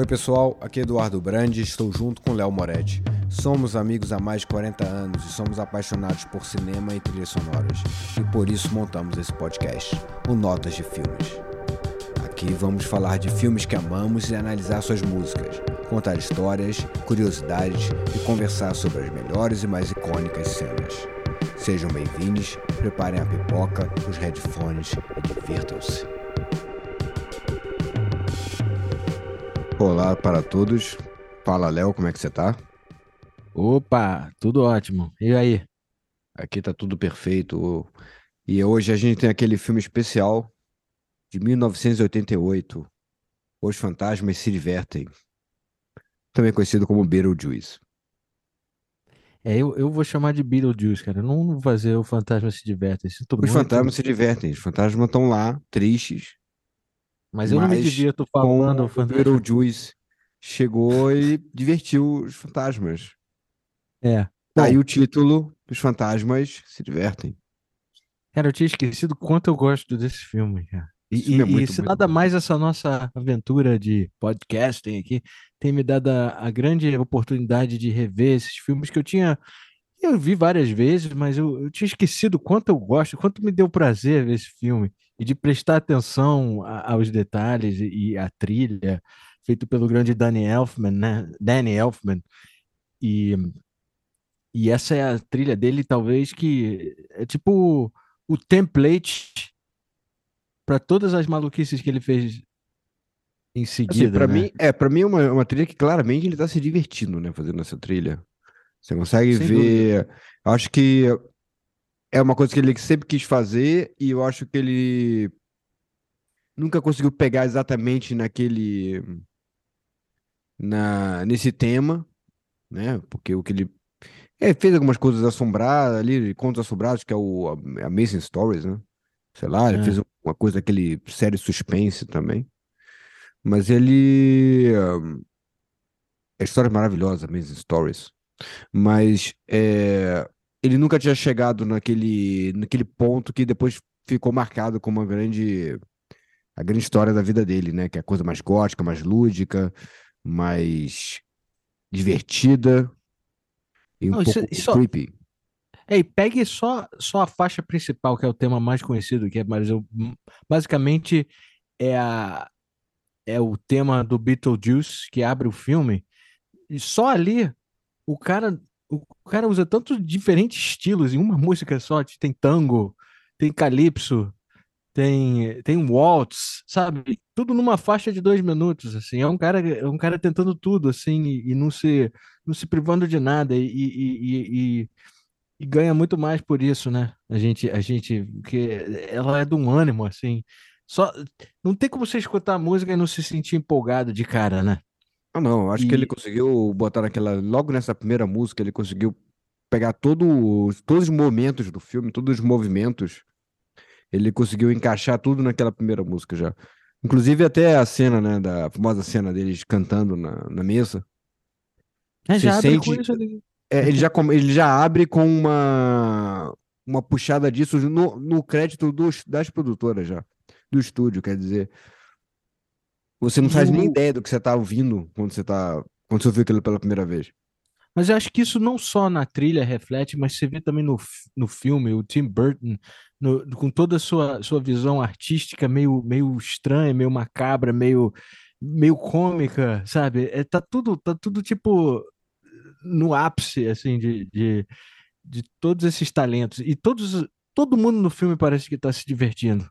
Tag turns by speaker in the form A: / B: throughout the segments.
A: Oi pessoal, aqui é Eduardo Brandi, estou junto com Léo Moretti. Somos amigos há mais de 40 anos e somos apaixonados por cinema e trilhas sonoras. E por isso montamos esse podcast, o Notas de Filmes. Aqui vamos falar de filmes que amamos e analisar suas músicas, contar histórias, curiosidades e conversar sobre as melhores e mais icônicas cenas. Sejam bem-vindos, preparem a pipoca, os headphones e divirtam-se. Olá para todos. Fala, Léo, como é que você tá?
B: Opa, tudo ótimo. E aí?
A: Aqui tá tudo perfeito. E hoje a gente tem aquele filme especial de 1988, Os Fantasmas se Divertem, também conhecido como Beetlejuice.
B: É, eu, eu vou chamar de Beetlejuice, cara. Eu não vou fazer o Fantasma se Divertem.
A: Os fantasmas se divertem, os fantasmas estão lá, tristes,
B: mas eu não me
A: mas
B: divirto
A: com
B: falando
A: o
B: o.
A: Beetlejuice chegou e divertiu os fantasmas.
B: É.
A: Daí
B: Bom,
A: o título, Os Fantasmas se Divertem.
B: cara, eu tinha esquecido quanto eu gosto desse filme, cara. E,
A: filme é
B: e- e
A: muito,
B: se
A: muito
B: nada
A: bom.
B: mais essa nossa aventura de podcasting aqui tem me dado a, a grande oportunidade de rever esses filmes que eu tinha. Eu vi várias vezes, mas eu, eu tinha esquecido quanto eu gosto, quanto me deu prazer ver esse filme e de prestar atenção a- aos detalhes e, a trilha feito pelo grande Danny Elfman, né? Danny Elfman e, e essa é a trilha dele, talvez que é tipo o template para todas as maluquices que ele fez em
A: Assim,
B: seguida,
A: pra
B: né?
A: mim, é, para mim é uma, uma trilha que claramente ele tá se divertindo, né, fazendo essa trilha. Você consegue
B: Sem dúvida.
A: ver, eu acho que é uma coisa que ele sempre quis fazer e eu acho que ele nunca conseguiu pegar exatamente naquele na nesse tema, né? Porque o que ele é, fez algumas coisas assombradas ali, contos assombrados, que é o Amazing Stories, né? Sei lá, ele
B: É.
A: fez uma coisa daquele série suspense também. Mas ele a história é maravilhosa, Amazing Stories. Mas é, ele nunca tinha chegado naquele, naquele ponto que depois ficou marcado como uma grande, a grande história da vida dele, né? Que é a coisa mais gótica, mais lúdica, mais divertida e um
B: Não, isso,
A: pouco
B: isso,
A: creepy.
B: é, e pegue só, só a faixa principal, que é o tema mais conhecido, que é basicamente é, a, é o tema do Beetlejuice que abre o filme. E só ali o cara, o cara usa tantos diferentes estilos em uma música só. Tem tango, tem calypso, tem, tem waltz, sabe? Tudo numa faixa de dois minutos, assim. É um cara, é um cara tentando tudo, assim, e, e não se, não se privando de nada e, e, e, e- ganha muito mais por isso, né? A gente, a gente, porque ela é de um ânimo, assim. Só, não tem como você escutar a música e não se sentir empolgado de cara, né?
A: Ah, não, acho que ele
B: E
A: conseguiu botar naquela, logo nessa primeira música, ele conseguiu pegar todo, os- todos os momentos do filme, todos os movimentos, ele conseguiu encaixar tudo naquela primeira música já. Inclusive até a cena, né, da a famosa cena deles cantando na, na mesa.
B: é,
A: Você
B: já abre com
A: é, ele já, ele já abre com uma, uma puxada disso no, no crédito dos, das produtoras já, do estúdio, quer dizer, você não faz nem ideia do que você tá ouvindo quando você tá, quando você ouviu aquilo pela primeira vez.
B: Mas eu acho que isso não só na trilha reflete, mas você vê também no, no filme, o Tim Burton, no- com toda a sua, sua visão artística meio, meio estranha, meio macabra, meio, meio cômica, sabe? É, tá tudo, tá tudo tipo no ápice, assim, de, de, de todos esses talentos. E todos, todo mundo no filme parece que tá se divertindo.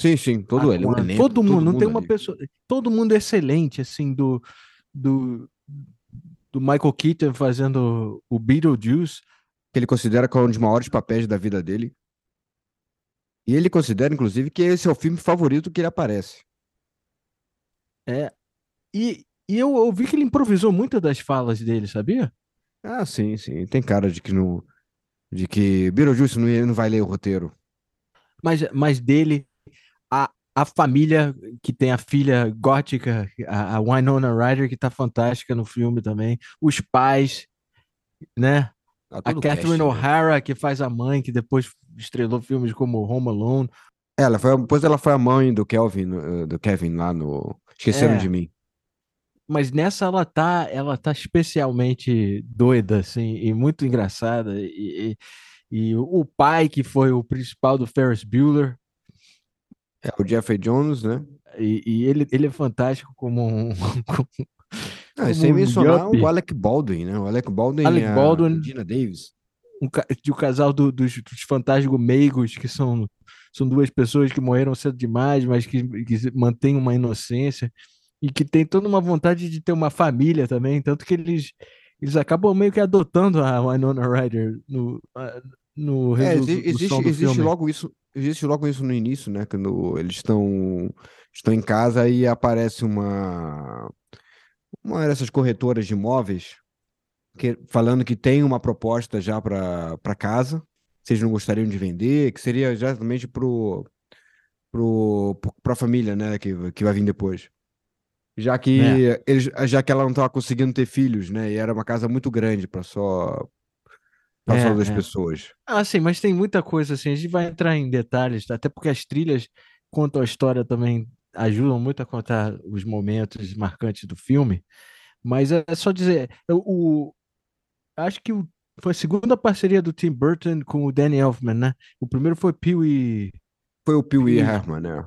A: Sim, sim, todo ele, elenco,
B: Todo mundo,
A: todo
B: não tem uma
A: ali.
B: pessoa. Todo mundo é excelente, assim, do, do, do Michael Keaton fazendo o Beetlejuice.
A: Que ele considera que é um dos maiores papéis da vida dele. E ele considera, inclusive, que esse é o filme favorito que ele aparece.
B: É, e, e eu ouvi que ele improvisou muitas das falas dele, sabia?
A: Ah, sim, sim. Tem cara de que não, de que Beetlejuice não, não vai ler o roteiro.
B: Mas, mas dele, a, família que tem a filha gótica, a, a Winona Ryder, que tá fantástica no filme também. Os pais, né?
A: Tá
B: A Catherine
A: né?
B: O'Hara, que faz a mãe, que depois estrelou filmes como Home Alone.
A: Ela foi, depois ela foi a mãe do Kelvin, eh, do Kevin lá no Esqueceram
B: É.
A: de Mim.
B: mas nessa ela tá, ela tá especialmente doida, assim, e muito engraçada. E, e, e o pai, que foi o principal do Ferris Bueller.
A: É o Jeffrey Jones, né?
B: E, e ele, ele é fantástico como um.
A: Não, sem um mencionar yuppie. o Alec Baldwin, né? O Alec Baldwin
B: Alec
A: é
B: Baldwin,
A: a Dina Davis.
B: Um, o casal do, dos, dos fantásticos meigos, que são, são duas pessoas que morreram cedo demais, mas que, que mantêm uma inocência e que tem toda uma vontade de ter uma família também, tanto que eles, eles acabam meio que adotando a Winona Ryder no, no
A: é, existe, existe logo isso existe logo isso no início, né? Quando eles estão estão em casa e aparece uma uma dessas corretoras de imóveis que, falando que tem uma proposta já para casa, vocês não gostariam de vender, que seria exatamente pro pro para a família, né? Que, que vai vir depois. Já que, é. eles, já que ela não estava conseguindo ter filhos, né? E era uma casa muito grande para só para é, só duas é. pessoas.
B: Ah, sim, mas tem muita coisa assim. A gente vai entrar em detalhes, até porque as trilhas contam a história também, ajudam muito a contar os momentos marcantes do filme. Mas é só dizer, o, acho que o, foi a segunda parceria do Tim Burton com o Danny Elfman, né? O primeiro foi Pee Wee.
A: Foi o Pee Wee Herman, né?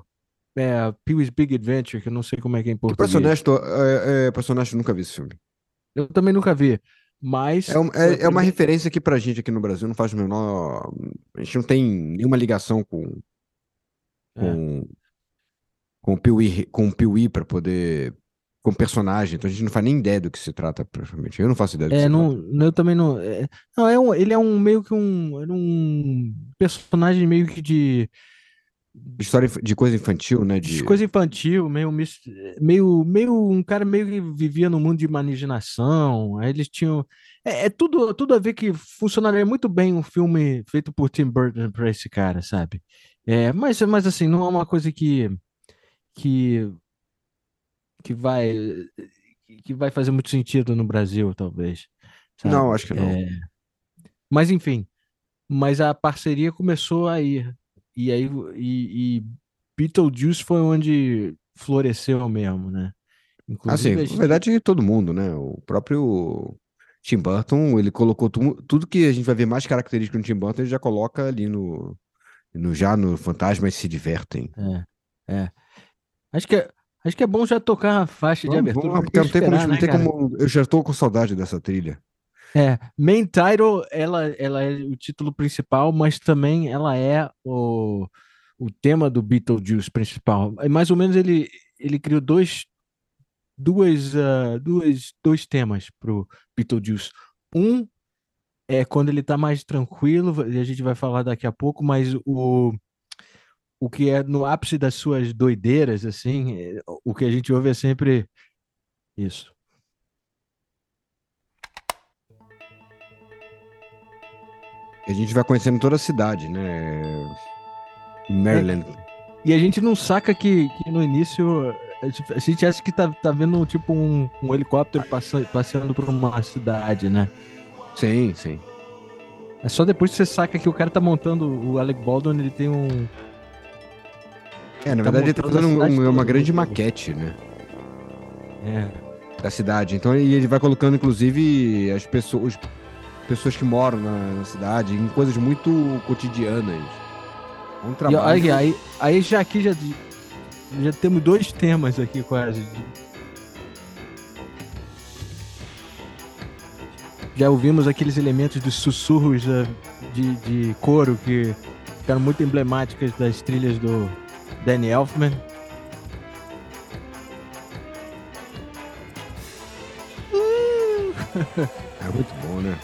B: É, Pee-wee's Big Adventure, que eu não sei como é que é em português.
A: Pra ser honesto, é, é, honesto, eu nunca vi esse filme.
B: Eu também nunca vi, mas...
A: É, um, é, é uma referência que pra gente aqui no Brasil não faz o menor... A gente não tem nenhuma ligação com... Com, é. com o Pee-wee, com o pra poder... Com personagem, então a gente não faz nem ideia do que se trata, praticamente. Eu não faço ideia do
B: é,
A: que
B: não, se Eu também não... É, não, é um, ele é um meio que um... um personagem meio que de
A: História de coisa infantil, né? De...
B: Coisa infantil, meio, meio, meio um cara meio que vivia no mundo de imaginação. Aí eles tinham. É, é, tudo, tudo a ver que funcionaria muito bem um filme feito por Tim Burton para esse cara, sabe? É, mas, mas assim, não é uma coisa que. que. que vai. que vai fazer muito sentido no Brasil, talvez.
A: Sabe? Não, acho que não. É...
B: Mas enfim. Mas a parceria começou aí e aí e, e Beetlejuice foi onde floresceu mesmo, né?
A: Inclusive, assim, na verdade todo mundo, né? O próprio Tim Burton, ele colocou tu, tudo que a gente vai ver mais característico no Tim Burton, ele já coloca ali no, no já no Fantasmas se divertem.
B: É, é. Acho que é, acho que é bom já tocar a faixa de abertura.
A: Vamos, porque não tem, esperar, como, né, tem como, eu já estou com saudade dessa trilha.
B: É, main title, ela, ela é o título principal, mas também ela é o, o tema do Beetlejuice principal. Mais ou menos ele, ele criou dois, duas, uh, duas, dois temas pro Beetlejuice. Um é quando ele tá mais tranquilo, e a gente vai falar daqui a pouco, mas o, o que é no ápice das suas doideiras, assim, o que a gente ouve é sempre isso.
A: A gente vai conhecendo toda a cidade, né? Maryland. É,
B: e a gente não saca que, que no início a gente acha que tá, tá vendo tipo um, um helicóptero passando, passeando por uma cidade, né?
A: Sim, sim.
B: É só depois que você saca que o cara tá montando o Alec Baldwin, ele tem um.
A: É, na tá verdade ele tá fazendo um, uma grande maquete, né?
B: É.
A: Da cidade. Então e ele vai colocando, inclusive, as pessoas, pessoas que moram na, na cidade, em coisas muito cotidianas.
B: Um trabalho. E, aí, aí já aqui já, já temos dois temas aqui quase. Já ouvimos aqueles elementos dos sussurros de, de coro que ficaram muito emblemáticas das trilhas do Danny Elfman.
A: É muito bom, né?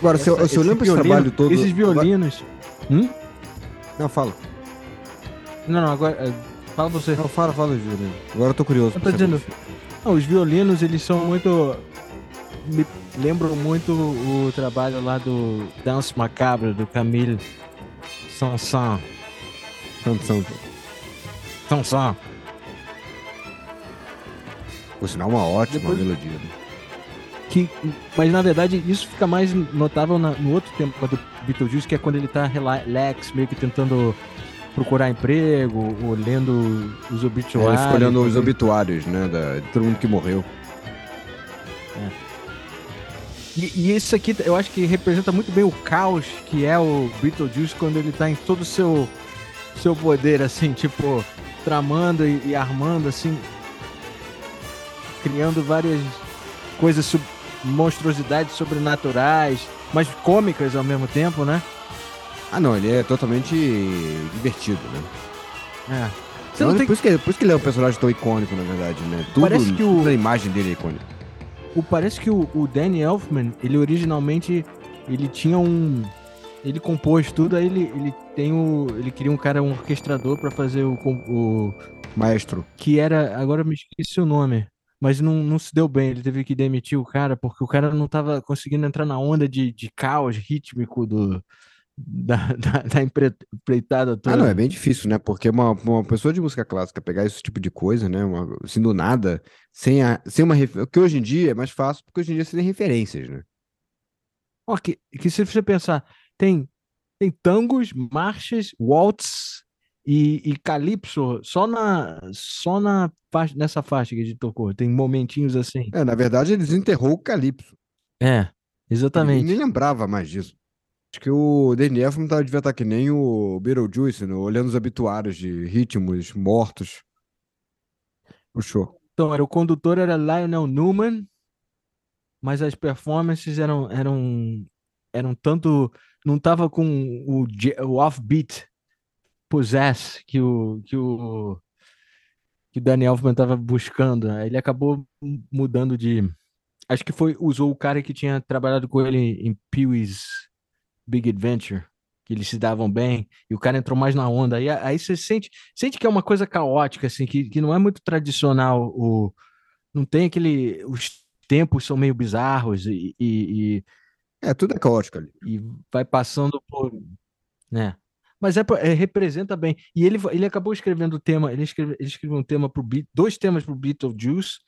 A: Agora, essa, se eu, se eu lembro esse trabalho todo.
B: Esses violinos. Hum?
A: Não, fala.
B: Não, não, agora. É, fala você.
A: Não, fala, fala, violino. Agora eu tô curioso.
B: Eu tô dizendo. Não, os violinos, eles são muito. Me lembram muito o trabalho lá do Dance Macabre, do Camille Sansan.
A: Sansan.
B: Sansan.
A: Por sinal, uma ótima Depois... melodia. Né?
B: Que mas na verdade isso fica mais notável na, no outro tempo do Beetlejuice que é quando ele tá relax meio que tentando procurar emprego, ou lendo os
A: É,
B: obituários.
A: escolhendo os
B: pra ver-
A: obituários, né? Da, de todo mundo que morreu.
B: E, e isso aqui eu acho que representa muito bem o caos que é o Beetlejuice quando ele tá em todo o seu, seu poder, assim, tipo, tramando e, e armando, assim, criando várias coisas, sub- monstruosidades sobrenaturais, mas cômicas ao mesmo tempo, né?
A: Ah, não, ele é totalmente divertido, né?
B: É. Você não
A: Então,
B: tem
A: por, isso que, por isso que ele é um personagem tão icônico, na verdade, né? Tudo,
B: Parece que o-
A: a imagem dele é icônica.
B: O, parece que o, o Danny Elfman, ele originalmente, ele tinha um... Ele compôs tudo, aí ele, ele tem o... Ele queria um cara, um orquestrador pra fazer o, o...
A: Maestro.
B: Que era... Agora me esqueci o nome. Mas não, não se deu bem, ele teve que demitir o cara, porque o cara não tava conseguindo entrar na onda de, de caos rítmico do... Da, da, da empre- empreitada toda.
A: Ah, não, é bem difícil, né? Porque uma, uma pessoa de música clássica pegar esse tipo de coisa, né? Uma, assim, do nada, sem, a, sem uma. ref- Que hoje em dia é mais fácil, porque hoje em dia você tem referências, né?
B: Ó, que, que se você pensar, tem, tem tangos, marchas, waltz e, e calypso só na só na faixa, nessa faixa que a gente tocou. Tem momentinhos assim.
A: É, na verdade, ele desenterrou o Calypso.
B: É,
A: Ele
B: exatamente.
A: nem lembrava mais disso. Acho que o Danny Elfman tá, devia estar que nem o Beetlejuice, né? olhando os obituários de ritmos mortos. Puxou.
B: Então, era, o condutor era Lionel Newman, mas as performances eram eram eram tanto não tava com o, o offbeat possess que o que o que o Danny Elfman tava buscando. Aí Ele acabou mudando de acho que foi usou o cara que tinha trabalhado com ele em Pee-wee's Big Adventure, que eles se davam bem, e o cara entrou mais na onda. Aí, aí você sente, sente que é uma coisa caótica, assim, que, que não é muito tradicional. O, não tem aquele. Os tempos são meio bizarros e, e,
A: É, tudo é caótico ali.
B: e, e vai passando por. Né? Mas é, é, representa bem. E ele, ele acabou escrevendo o tema, ele escreveu, ele escreveu um tema pro dois temas pro Beetlejuice,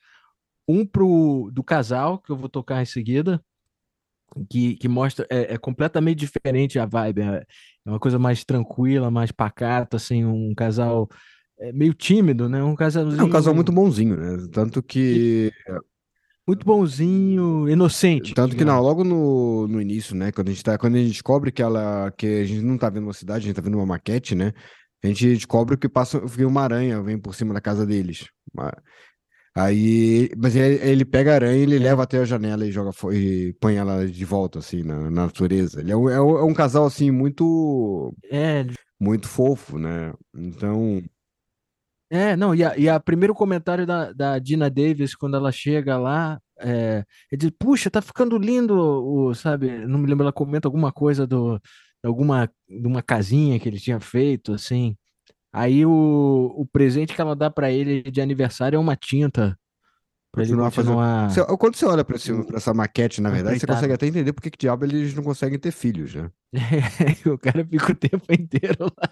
B: um pro do casal, que eu vou tocar em seguida, que, que mostra, é, é completamente diferente a vibe, é, é uma coisa mais tranquila, mais pacata, assim, um casal é, meio tímido, né? Um
A: É
B: casalzinho
A: um casal muito bonzinho, né? Tanto que.
B: Muito bonzinho, inocente.
A: Tanto que não, logo no, no início, né? Quando a gente tá, quando a gente descobre que ela, que a gente não tá vendo uma cidade, a gente tá vendo uma maquete, né? A gente descobre que passa, que uma aranha vem por cima da casa deles. Aí, mas ele, ele pega a aranha, ele
B: É.
A: leva até a janela e joga e põe ela de volta assim na, na natureza. Ele é um, é um, é um casal assim muito
B: É,
A: muito fofo, né? Então,
B: É, não, e a, e a primeiro comentário da, da Dina Davis quando ela chega lá, é, é de, puxa, tá ficando lindo, o, sabe? Não me lembro, ela comenta alguma coisa do, de alguma, de uma casinha que ele tinha feito, assim. Aí o, o presente que ela dá pra ele de aniversário é uma tinta pra ele
A: Continuar fazendo- você- quando você olha pra, pra essa maquete, na
B: a
A: verdade, você consegue até entender por que que diabo eles não conseguem ter filhos, né?
B: o cara fica o tempo inteiro lá.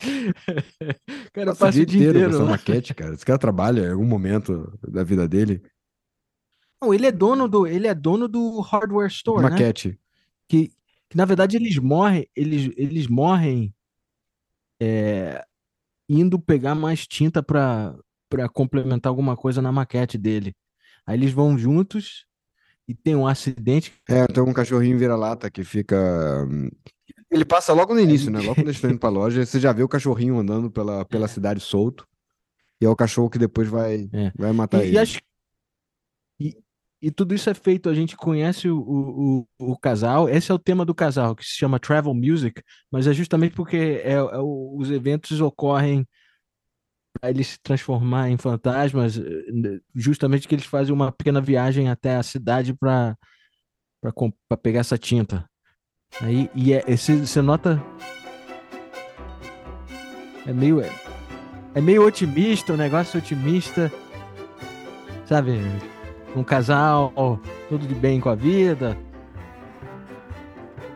B: Cara
A: Passa
B: o dia inteiro
A: essa
B: lá.
A: maquete, cara. Esse cara trabalha em algum momento da vida dele.
B: Não, ele é dono do, ele é dono do hardware store, né?
A: maquete.
B: que, que na verdade eles morrem, eles, eles morrem é, indo pegar mais tinta para para complementar alguma coisa na maquete dele. Aí eles vão juntos e tem um acidente.
A: É, tem um cachorrinho vira-lata que fica. hum, Ele passa logo no início, né? Logo quando eles estão indo pra loja, você já vê o cachorrinho andando pela, pela
B: É.
A: cidade solto. E é o cachorro que depois vai,
B: É.
A: vai matar
B: E,
A: ele.
B: e, acho- e, e tudo isso é feito, a gente conhece o, o, o, casal. Esse é o tema do casal, que se chama Travel Music, mas é justamente porque é, é os eventos ocorrem para eles se transformar em fantasmas, eh, justamente que eles fazem uma pequena viagem até a cidade para para pegar essa tinta. Aí e é, você nota é meio é, é meio otimista, um negócio otimista, sabe? Um casal, tudo de bem com a vida.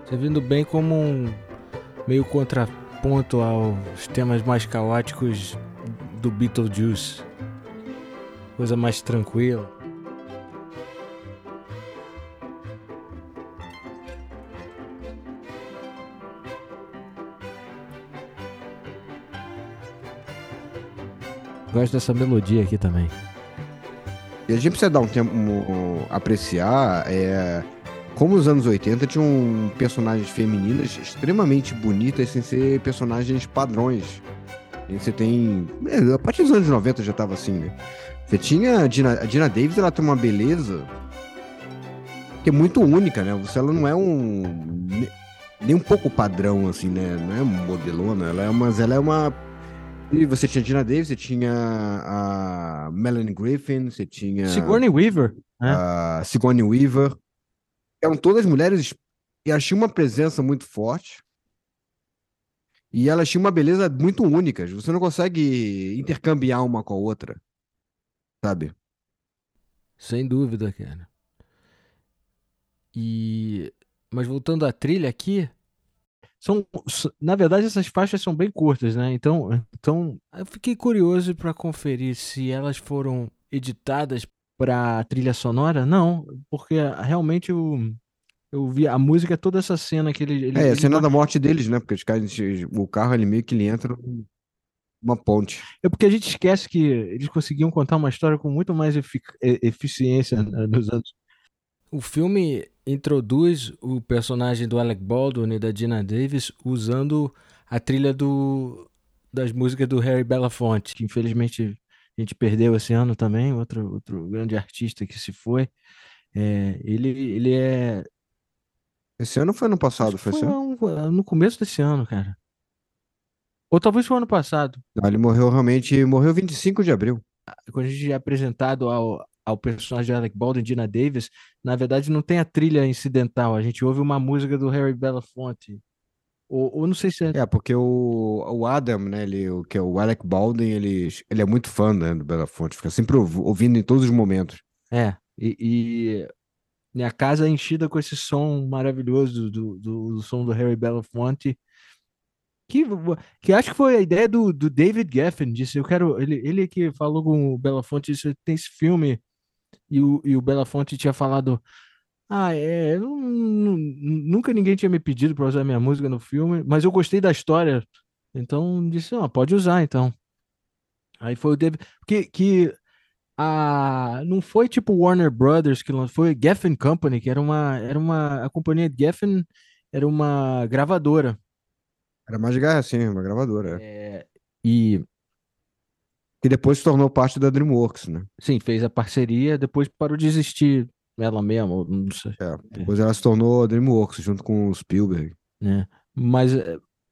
B: Você vindo bem como um meio contraponto aos temas mais caóticos do Beetlejuice. Coisa mais tranquila. Gosto dessa melodia aqui também.
A: E a gente precisa dar um tempo um, apreciar é, como os anos 80 tinham personagens femininas extremamente bonitas sem ser personagens padrões. E você tem. A partir dos anos 90 já tava assim, né? Você tinha a Dina, a Dina Davis, ela tem uma beleza que é muito única, né? Você ela não é um nem um pouco padrão assim, né? Não é modelona, ela é uma, ela é uma e você tinha Dina Davis, você tinha a Melanie Griffin, você tinha
B: Sigourney Weaver,
A: né? a Sigourney Weaver. Eram todas mulheres e tinham uma presença muito forte. E elas tinham uma beleza muito única. Você não consegue intercambiar uma com a outra. Sabe?
B: Sem dúvida, cara. E mas voltando à trilha aqui, são, na verdade, essas faixas são bem curtas, né? Então, então eu fiquei curioso para conferir se elas foram editadas para trilha sonora. Não, porque realmente eu, eu vi a música, toda essa cena que ele. ele
A: é,
B: a
A: cena ele... da morte deles, né? Porque os caras, o carro ele meio que ele entra uma ponte.
B: É porque a gente esquece que eles conseguiam contar uma história com muito mais efic eficiência né, nos anos o filme introduz o personagem do Alec Baldwin e da Gina Davis usando a trilha do, das músicas do Harry Belafonte, que infelizmente a gente perdeu esse ano também, outro, outro grande artista que se foi. É, ele, ele é.
A: Esse ano foi ano passado? Foi, foi
B: um, no começo desse ano, cara. Ou talvez foi ano passado.
A: Não, ele morreu realmente. Morreu 25 de abril.
B: Quando a gente é apresentado ao, ao personagem de Alec Baldwin, Dina Davis, na verdade não tem a trilha incidental, a gente ouve uma música do Harry Belafonte. Ou, ou não sei se é...
A: é porque o, o Adam, né, ele, o, que é o Alec Baldwin, ele, ele é muito fã né, do Belafonte, fica sempre ouvindo em todos os momentos.
B: É, e, e a casa é enchida com esse som maravilhoso do, do, do som do Harry Belafonte, que, que acho que foi a ideia do, do David Geffen, disse, eu quero, ele, ele que falou com o Belafonte, disse, tem esse filme e o, e o Belafonte tinha falado: Ah, é, nunca ninguém tinha me pedido para usar minha música no filme, mas eu gostei da história. Então disse: Ah, pode usar então. Aí foi o David. Que, que a, não foi tipo Warner Brothers que lançou, foi Geffen Company, que era uma, era uma. A companhia Geffen era uma gravadora.
A: Era mais de sim, uma gravadora.
B: É. é, e
A: que depois se tornou parte da DreamWorks, né?
B: Sim, fez a parceria, depois parou de existir ela mesma, não sei.
A: É, depois é. ela se tornou a DreamWorks, junto com o Spielberg.
B: É. Mas,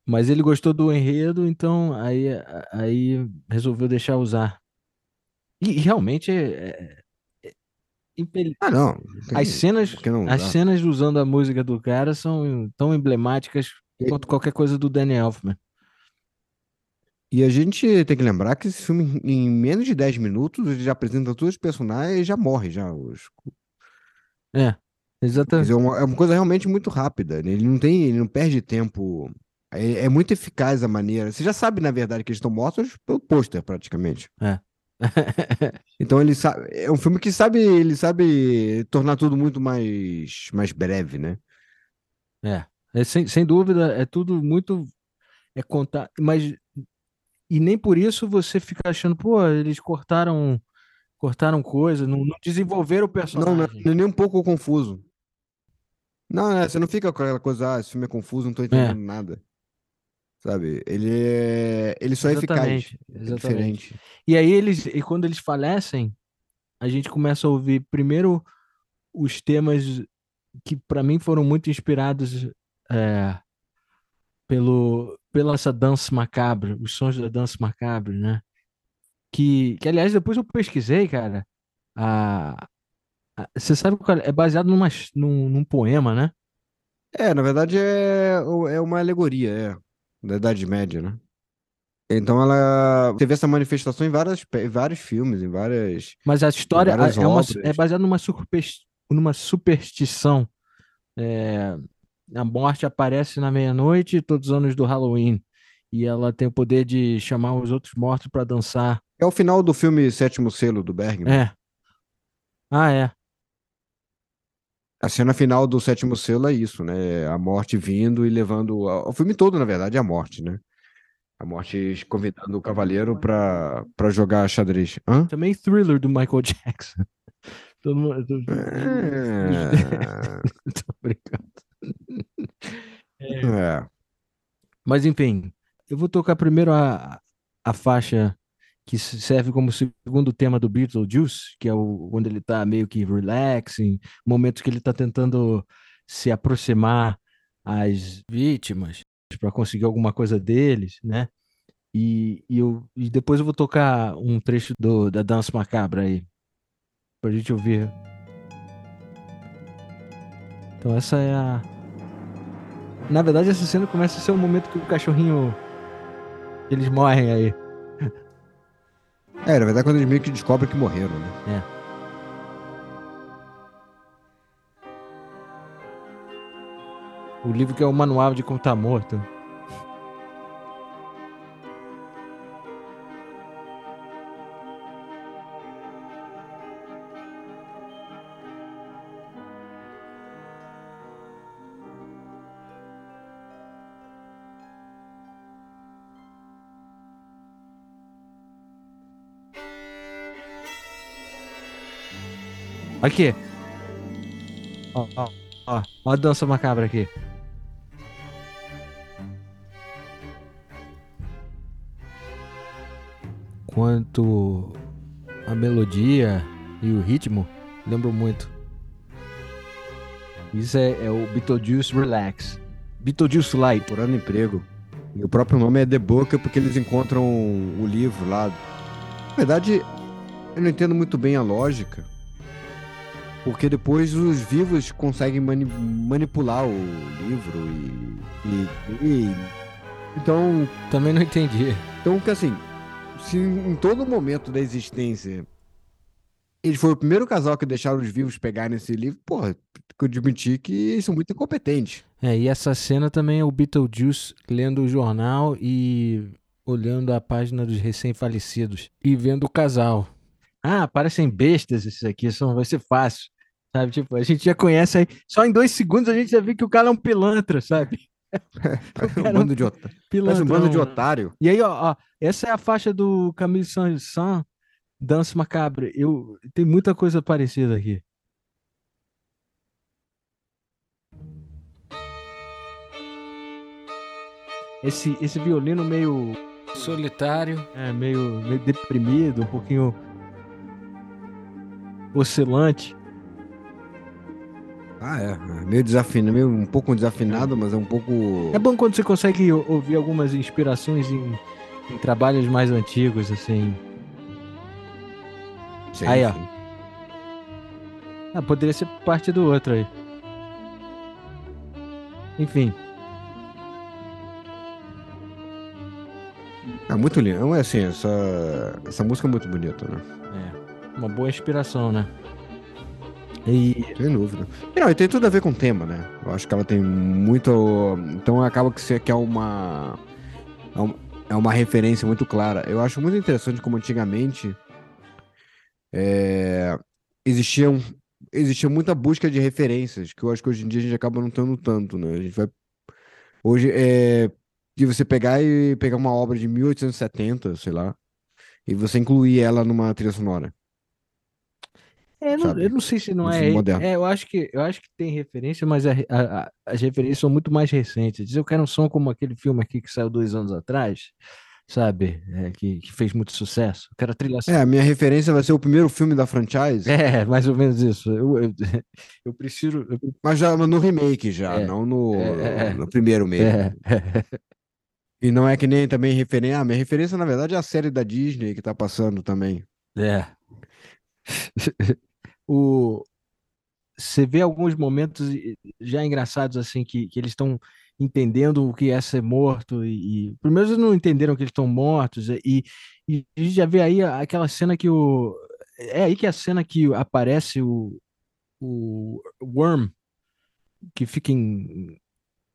B: mas ele gostou do enredo, então aí, aí resolveu deixar usar. E, e realmente é, é, é
A: Ah, não.
B: Tem, as cenas, as cenas usando a música do cara são tão emblemáticas quanto qualquer coisa do Danny Elfman.
A: E a gente tem que lembrar que esse filme, em menos de 10 minutos, ele já apresenta todos os personagens e já morre, já. Os...
B: É, exatamente.
A: Dizer, é, uma, é uma coisa realmente muito rápida. Né? Ele não tem, ele não perde tempo. É, é muito eficaz a maneira. Você já sabe, na verdade, que eles estão mortos pelo pôster, praticamente.
B: É.
A: então ele sabe. É um filme que sabe, ele sabe tornar tudo muito mais, mais breve, né?
B: É. é sem, sem dúvida, é tudo muito. É contar. Mas e nem por isso você fica achando, pô, eles cortaram cortaram coisa, não, não desenvolveram o personagem.
A: Não, não, nem um pouco confuso. Não, é, você não fica com aquela coisa, ah, esse filme é confuso, não tô entendendo é. nada. Sabe? Ele é, ele só é eficaz. É exatamente. É diferente.
B: E aí eles, e quando eles falecem, a gente começa a ouvir primeiro os temas que para mim foram muito inspirados é, pelo pela essa dança macabra, os sons da dança macabra, né? Que, que aliás, depois eu pesquisei, cara. A, a você sabe que é baseado numa, num, num poema, né?
A: É, na verdade é, é uma alegoria, é, da Idade Média, né? Então ela teve essa manifestação em, várias, em vários filmes, em várias.
B: Mas a história é, uma, é baseada numa, numa superstição. É, a morte aparece na meia-noite, todos os anos do Halloween. E ela tem o poder de chamar os outros mortos para dançar.
A: É o final do filme Sétimo Selo do Bergman.
B: É. Ah, é.
A: A cena final do Sétimo Selo é isso, né? A morte vindo e levando. O filme todo, na verdade, é a morte, né? A morte convidando o cavaleiro pra, pra jogar xadrez. Hã?
B: Também Thriller do Michael Jackson. Todo mundo.
A: É.
B: tô brincando.
A: É.
B: Mas enfim, eu vou tocar primeiro a, a faixa que se- serve como segundo tema do Beetlejuice, que é o quando ele tá meio que relaxing, momentos que ele tá tentando se aproximar às vítimas para conseguir alguma coisa deles, né? E, e, eu, e depois eu vou tocar um trecho do, da Dança Macabra aí, pra gente ouvir. Então essa é a. Na verdade, essa cena começa a ser o momento que o cachorrinho. Eles morrem aí.
A: É, na verdade, quando eles meio que descobrem que morreram, né?
B: O livro que é o manual de como tá morto. Aqui. Ó, ó, ó. Ó a dança macabra aqui. Quanto a melodia e o ritmo lembram muito. Isso é, é o Beetlejuice Relax. Beetlejuice Light.
A: Procurando emprego. E o próprio nome é The Book porque eles encontram o livro lá. Na verdade, eu não entendo muito bem a lógica. Porque depois os vivos conseguem mani- manipular o livro e, e- e- Então,
B: Também não entendi.
A: então que assim, se em todo momento da existência eles foram o primeiro casal que deixaram os vivos pegarem esse livro, porra, tem que admitir que eles são muito incompetentes.
B: É, e essa cena também é o Beetlejuice lendo o jornal e olhando a página dos recém-falecidos e vendo o casal. Ah, parecem bestas esses aqui, só vai ser fácil. Sabe, tipo, a gente já conhece aí. Só em dois segundos a gente já viu que o cara é um pilantra, sabe?
A: Parece um bando de, parece um bando de otário.
B: E aí, ó, ó, essa é a faixa do Camille Saint-Saëns, Dança Macabre. Eu, tem muita coisa parecida aqui. Esse, esse violino meio solitário, é, meio, meio deprimido, um pouquinho oscilante.
A: Ah, é. Meio desafinado, meio um pouco desafinado, mas é um pouco.
B: É bom quando você consegue ou- ouvir algumas inspirações em, em trabalhos mais antigos, assim.
A: Sim,
B: Aí, ó.
A: sim.
B: Ah, poderia ser parte do outro aí. Enfim,
A: É muito lindo. É assim, essa, essa música é muito bonita, né?
B: é uma boa inspiração, né? E
A: Sem dúvida. E, não, e tem tudo a ver com o tema, né? Eu acho que ela tem muito. Então acaba que você quer uma. É é uma referência muito clara. Eu acho muito interessante como antigamente é, existia, um- existia muita busca de referências, que eu acho que hoje em dia a gente acaba não tendo tanto, né? A gente vai. Hoje é. De você pegar e pegar uma obra de 1870, sei lá, e você incluir ela numa trilha sonora.
B: É, eu não, eu não sei se não é,
A: moderno.
B: é. Eu acho que eu acho que tem referência, mas a- a- a- as referências são muito mais recentes. Diz, Eu quero um som como aquele filme aqui que saiu dois anos atrás, sabe? É, que, que fez muito sucesso. Eu quero a trilha
A: É, a minha referência vai ser o primeiro filme da franchise.
B: É, mais ou menos isso. Eu, eu, eu prefiro. eu-
A: Mas já no remake já,
B: É,
A: não no,
B: é, é.
A: no primeiro mesmo.
B: é,
A: E não é que nem também referência. Ah, minha referência, na verdade, é a série da Disney que tá passando também.
B: É. o, você vê alguns momentos já engraçados assim que, que eles estão entendendo o que é ser morto e, e primeiro eles não entenderam que eles estão mortos e, e a gente já vê aí aquela cena que o é aí que é a cena que aparece o, o Worm que fica em,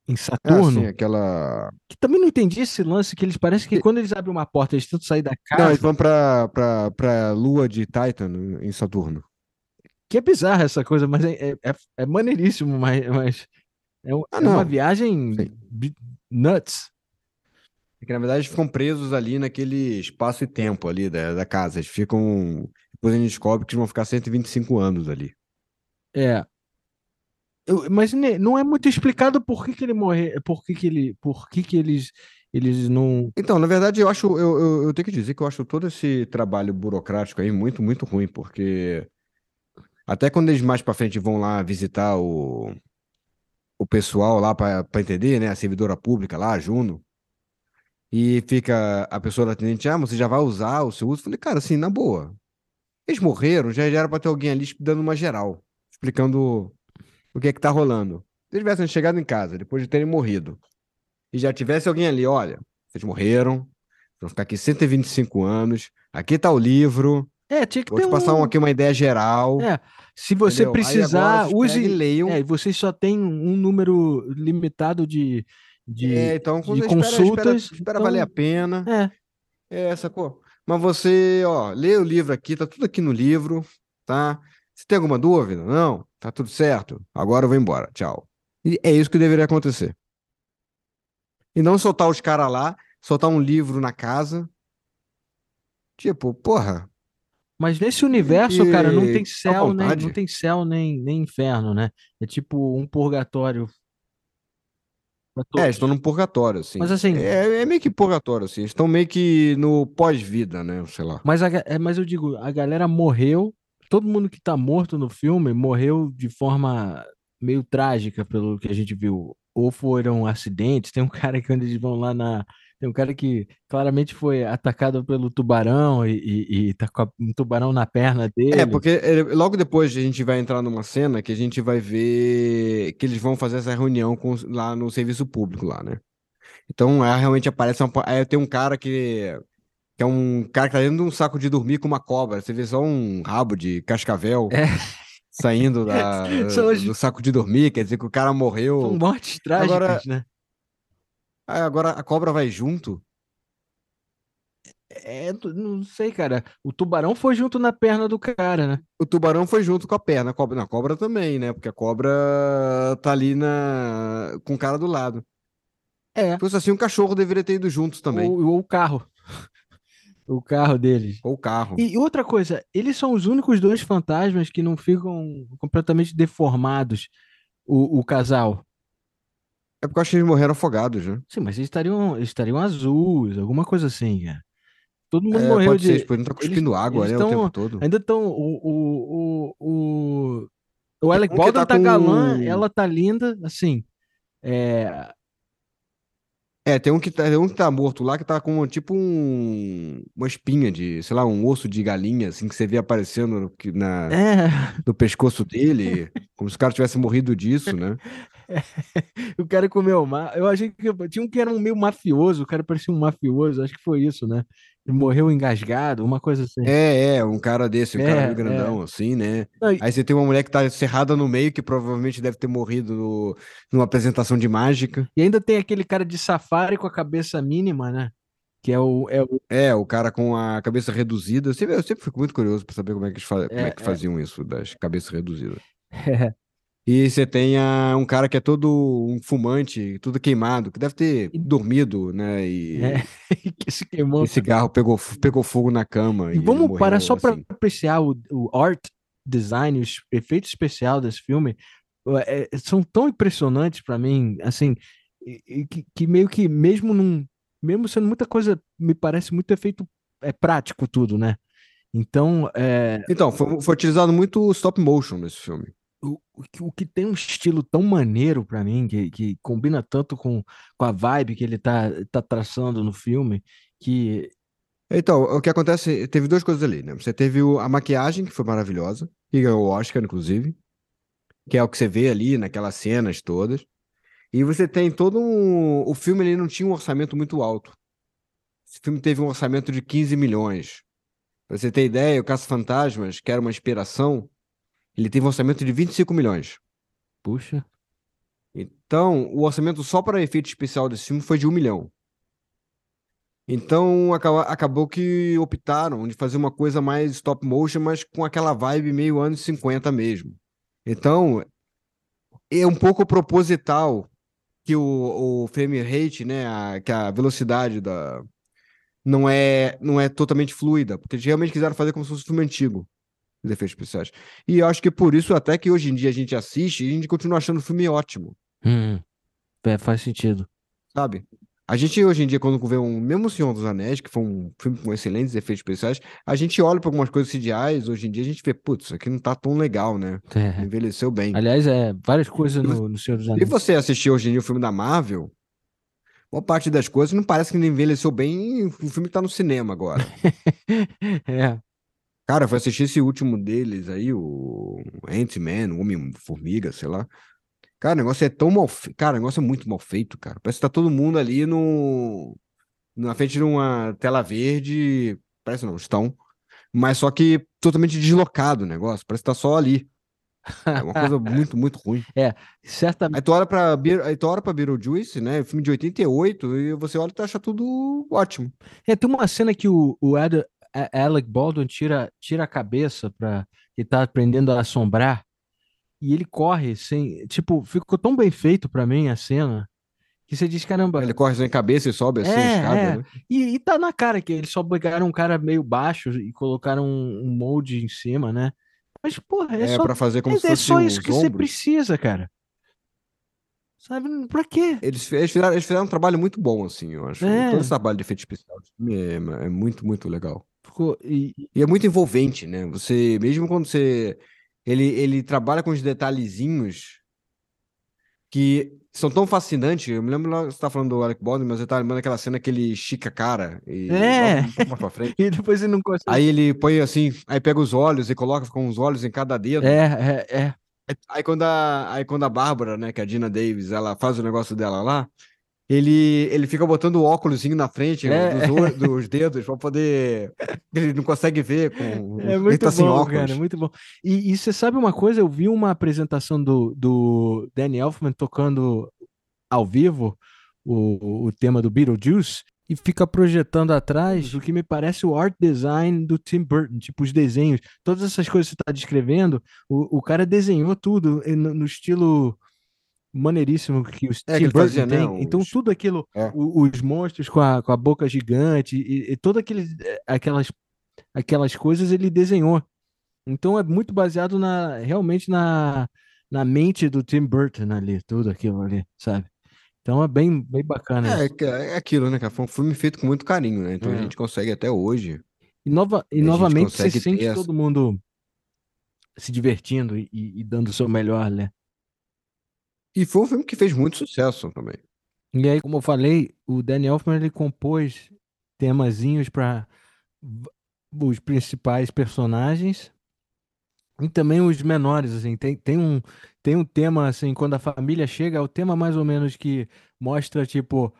B: em
A: É
B: Saturno
A: aquela.
B: que também não entendi esse lance que eles parece que quando eles abrem uma porta eles tentam sair da
A: Não,
B: casa
A: eles vão pra, pra, pra lua de Titan em Saturno.
B: Que é bizarra essa coisa, mas é, é, é, é maneiríssimo, mas, mas é, um-
A: Ah,
B: é uma viagem
A: Sim.
B: nuts.
A: É que na verdade eles ficam presos ali naquele espaço e tempo ali da, da casa. Eles ficam. Depois a gente descobre que eles vão ficar 125 anos ali.
B: É. Eu- mas não é muito explicado por que que ele morreu, por que que ele, por que que eles, eles não.
A: Então, na verdade, eu acho, eu, eu, eu tenho que dizer que eu acho todo esse trabalho burocrático aí muito, muito ruim, porque até quando eles mais pra frente vão lá visitar o, o pessoal lá pra entender, né, a servidora pública lá, a Juno, e fica a pessoa da atendente, ah, você já vai usar o seu uso? Falei, cara, assim, na boa, eles morreram, já era pra ter alguém ali dando uma geral, explicando o que é que tá rolando. Se eles tivessem chegado em casa depois de terem morrido, e já tivesse alguém ali, olha, vocês morreram, vão ficar aqui 125 anos, aqui tá o livro,
B: É, tinha que
A: vou
B: ter
A: te passar um-
B: um.
A: aqui uma ideia geral,
B: É, se você
A: entendeu? Agora
B: precisar, use.
A: e leiam.
B: É, vocês só têm um número limitado de, de,
A: É, então,
B: de
A: espera, espera,
B: consultas.
A: espera
B: então,
A: valer a pena.
B: É,
A: É, sacou? Mas você, ó, lê o livro aqui, tá tudo aqui no livro, tá? Se tem alguma dúvida, não, tá tudo certo. Agora eu vou embora, tchau. E é isso que deveria acontecer. E não soltar os caras lá, soltar um livro na casa. Tipo, porra,
B: mas nesse universo, cara, não tem céu, nem, não tem céu nem, nem inferno, né? É tipo um purgatório
A: É, estão num purgatório, assim.
B: Mas assim-
A: É, é meio que purgatório, assim. Estão meio que no pós-vida, né? Sei lá.
B: Mas, a é, mas eu digo, a galera morreu, todo mundo que tá morto no filme morreu de forma meio trágica, pelo que a gente viu. Ou foram acidentes, tem um cara que quando eles vão lá na. Tem um cara que claramente foi atacado pelo tubarão e, e, e tá com um tubarão na perna dele.
A: É, porque é, logo depois a gente vai entrar numa cena que a gente vai ver que eles vão fazer essa reunião com, lá no serviço público lá, né? Então, aí realmente aparece uma, aí tem um cara que, que é um cara que tá dentro de um saco de dormir com uma cobra. Você vê só um rabo de cascavel
B: É.
A: saindo da, do saco de dormir, quer dizer que o cara morreu.
B: São mortes trágicas,
A: Agora-
B: né?
A: Agora a cobra vai junto.
B: É, tu- não sei, cara. O tubarão foi junto na perna do cara, né?
A: O tubarão foi junto com a perna, a cobra, não, a cobra também, né? Porque a cobra tá ali na com o cara do lado.
B: É.
A: Se fosse assim, o cachorro deveria ter ido juntos também,
B: Ou, ou o carro. O carro deles.
A: ou o carro.
B: E outra coisa, eles são os únicos dois fantasmas que não ficam completamente deformados, o, o casal.
A: É porque eu acho que eles morreram afogados, né?
B: Sim, mas eles estariam, eles estariam azuis, alguma coisa assim, cara. Todo mundo
A: É,
B: morreu
A: pode ser,
B: de.
A: eles poderiam estar cuspindo água,
B: eles
A: né, o
B: tão-
A: tempo todo.
B: Ainda estão. O, o, o, o, o Alec
A: um que
B: Baldwin
A: tá
B: tá,
A: com-
B: galã, ela tá linda, assim. É,
A: É, tem um que tá, tem um que tá morto lá que tá com tipo um, uma espinha de, sei lá, um osso de galinha, assim, que você vê aparecendo no, na,
B: é,
A: no pescoço dele, como se o cara tivesse morrido disso, né?
B: o cara comeu. Eu achei que tinha um que era um meio mafioso, o cara parecia um mafioso, acho que foi isso, né? Morreu engasgado, uma coisa assim.
A: É, é, um cara desse, um cara
B: É,
A: meio grandão, assim, né? Aí você tem uma mulher que tá cerrada no meio, que provavelmente deve ter morrido no- numa apresentação de mágica.
B: E ainda tem aquele cara de safari com a cabeça mínima, né? Que é o, é o
A: É, o cara com a cabeça reduzida. Eu sempre, eu sempre fico muito curioso pra saber como é que, eles fa- como é
B: É,
A: que
B: é.
A: faziam isso, das cabeças reduzidas. E você tem a- um cara que é todo um fumante, tudo queimado, que deve ter
B: E-
A: dormido, né? E,
B: É, que se queimou.
A: e cigarro pegou, pegou fogo na cama.
B: E
A: ele
B: vamos parar
A: morreu
B: só para
A: assim.
B: apreciar o, o art design, o efeito especial desse filme. é, são tão impressionantes para mim, assim, e- e que, que meio que mesmo num, mesmo sendo muita coisa, me parece muito efeito é prático tudo, né? Então, é,
A: Então, foi, foi utilizado muito stop motion nesse filme.
B: O, o que- tem um estilo tão maneiro pra mim, que, que combina tanto com, com a vibe que ele tá, tá traçando no filme, que
A: Então, o que acontece, teve duas coisas ali, né? Você teve a maquiagem, que foi maravilhosa, que ganhou o Oscar, inclusive, que é o que você vê ali naquelas cenas todas. E você tem todo um... O filme ele não tinha um orçamento muito alto. Esse filme teve um orçamento de 15 milhões. Pra você ter ideia, o Caça-Fantasmas, que era uma inspiração, ele teve um orçamento de 25 milhões.
B: puxa,
A: Então, o orçamento só para efeito especial desse filme foi de um milhão. Então, acabou que optaram de fazer uma coisa mais stop motion, mas com aquela vibe meio anos 50 mesmo. Então, é um pouco proposital que o, o frame rate, né, a, que a velocidade da não é não é totalmente fluida, porque eles realmente quiseram fazer como se fosse um filme antigo, os efeitos especiais. E eu acho que por isso até que hoje em dia a gente assiste e a gente continua achando o filme ótimo,
B: Hum, é, faz sentido.
A: sabe? A gente hoje em dia quando vê um mesmo Senhor dos Anéis, que foi um filme com excelentes efeitos especiais, a gente olha para algumas coisas CGIs, hoje em dia a gente vê, putz, isso aqui não tá tão legal, né?
B: É.
A: Envelheceu bem.
B: Aliás, é várias coisas
A: E
B: no, no Senhor dos Anéis.
A: você assistir hoje em dia o filme da Marvel, boa parte das coisas não parece que não envelheceu bem o filme que tá no cinema agora.
B: É.
A: Cara, eu fui assistir esse último deles aí, o Ant-Man, o Homem-Formiga, sei lá. Cara, o negócio é tão mal feito. Cara, o negócio é muito mal feito, cara. Parece que tá todo mundo ali no... na frente de uma tela verde. Parece não, estão. Mas só que totalmente deslocado o negócio. Parece que tá só ali. É uma coisa muito, muito ruim.
B: Certamente.
A: Aí tu olha pra, Be- aí tu olha pra Beetlejuice, né? Filme de 88, e você olha e tu acha tudo ótimo.
B: É, tem uma cena que o, o Ad- Alec Baldwin tira, tira a cabeça pra. Ele tá aprendendo a assombrar. E ele corre sem. Tipo, ficou tão bem feito pra mim a cena. Que você diz, caramba.
A: Ele corre sem cabeça e sobe assim
B: É,
A: escada,
B: é.
A: né?
B: E, e tá na cara que eles só pegaram um cara meio baixo e colocaram um, um molde em cima, né? Mas, porra, é,
A: É,
B: só,
A: pra fazer como
B: é,
A: se
B: é
A: fosse
B: só isso que você
A: ombros.
B: precisa, cara. Sabe? Pra quê?
A: Eles, eles, fizeram, eles fizeram um trabalho muito bom, assim, eu acho.
B: É.
A: Todo esse trabalho de efeito especial é, é muito, muito legal.
B: Ficou, e,
A: E é muito envolvente, né? Você, mesmo quando você. Ele, ele trabalha com os detalhezinhos que são tão fascinantes. Eu me lembro lá, você tá falando do Alec Baldwin, mas eu tava lembrando aquela cena que ele estica a cara e
B: É.
A: pra frente.
B: e depois ele não consegue.
A: Aí ele põe assim, aí pega os olhos e coloca com os olhos em cada dedo.
B: É, é, é.
A: Aí, aí quando a, aí quando a Bárbara, né, que é a Dina Davis, ela faz o negócio dela lá, ele, ele fica botando o óculosinho na frente
B: É.
A: dos, olhos- dos dedos pra poder. Ele não consegue ver com.
B: É
A: ele
B: muito
A: tá sem
B: bom,
A: óculos.
B: cara, muito bom. E, e você sabe uma coisa? Eu vi uma apresentação do, do Danny Elfman tocando ao vivo o, o tema do Beetlejuice e fica projetando atrás o que me parece o art design do Tim Burton, tipo os desenhos, todas essas coisas que você está descrevendo, o, o cara desenhou tudo eh, no, no estilo maneiríssimo que o
A: É, que
B: Tim
A: ele
B: Burton
A: fazia, né,
B: tem. Então
A: os-
B: tudo aquilo,
A: É.
B: os monstros com a, com a boca gigante e, e aquele, eh, aquelas aquelas coisas ele desenhou. Então é muito baseado na realmente na, na mente do Tim Burton ali, tudo aquilo ali, sabe? Então é bem, bem bacana
A: É, que- é aquilo, né, cara? Foi um filme feito com muito carinho, né? Então
B: É.
A: a gente consegue até hoje.
B: E, nova, e novamente você sente
A: essa-
B: todo mundo se divertindo e, e dando o seu melhor, né?
A: E foi um filme que fez muito sucesso também.
B: E aí, como eu falei, o Danny Elfman ele compôs temazinhos para os principais personagens e também os menores, assim, tem, tem um tem um tema assim, quando a família chega, é o tema mais ou menos que mostra tipo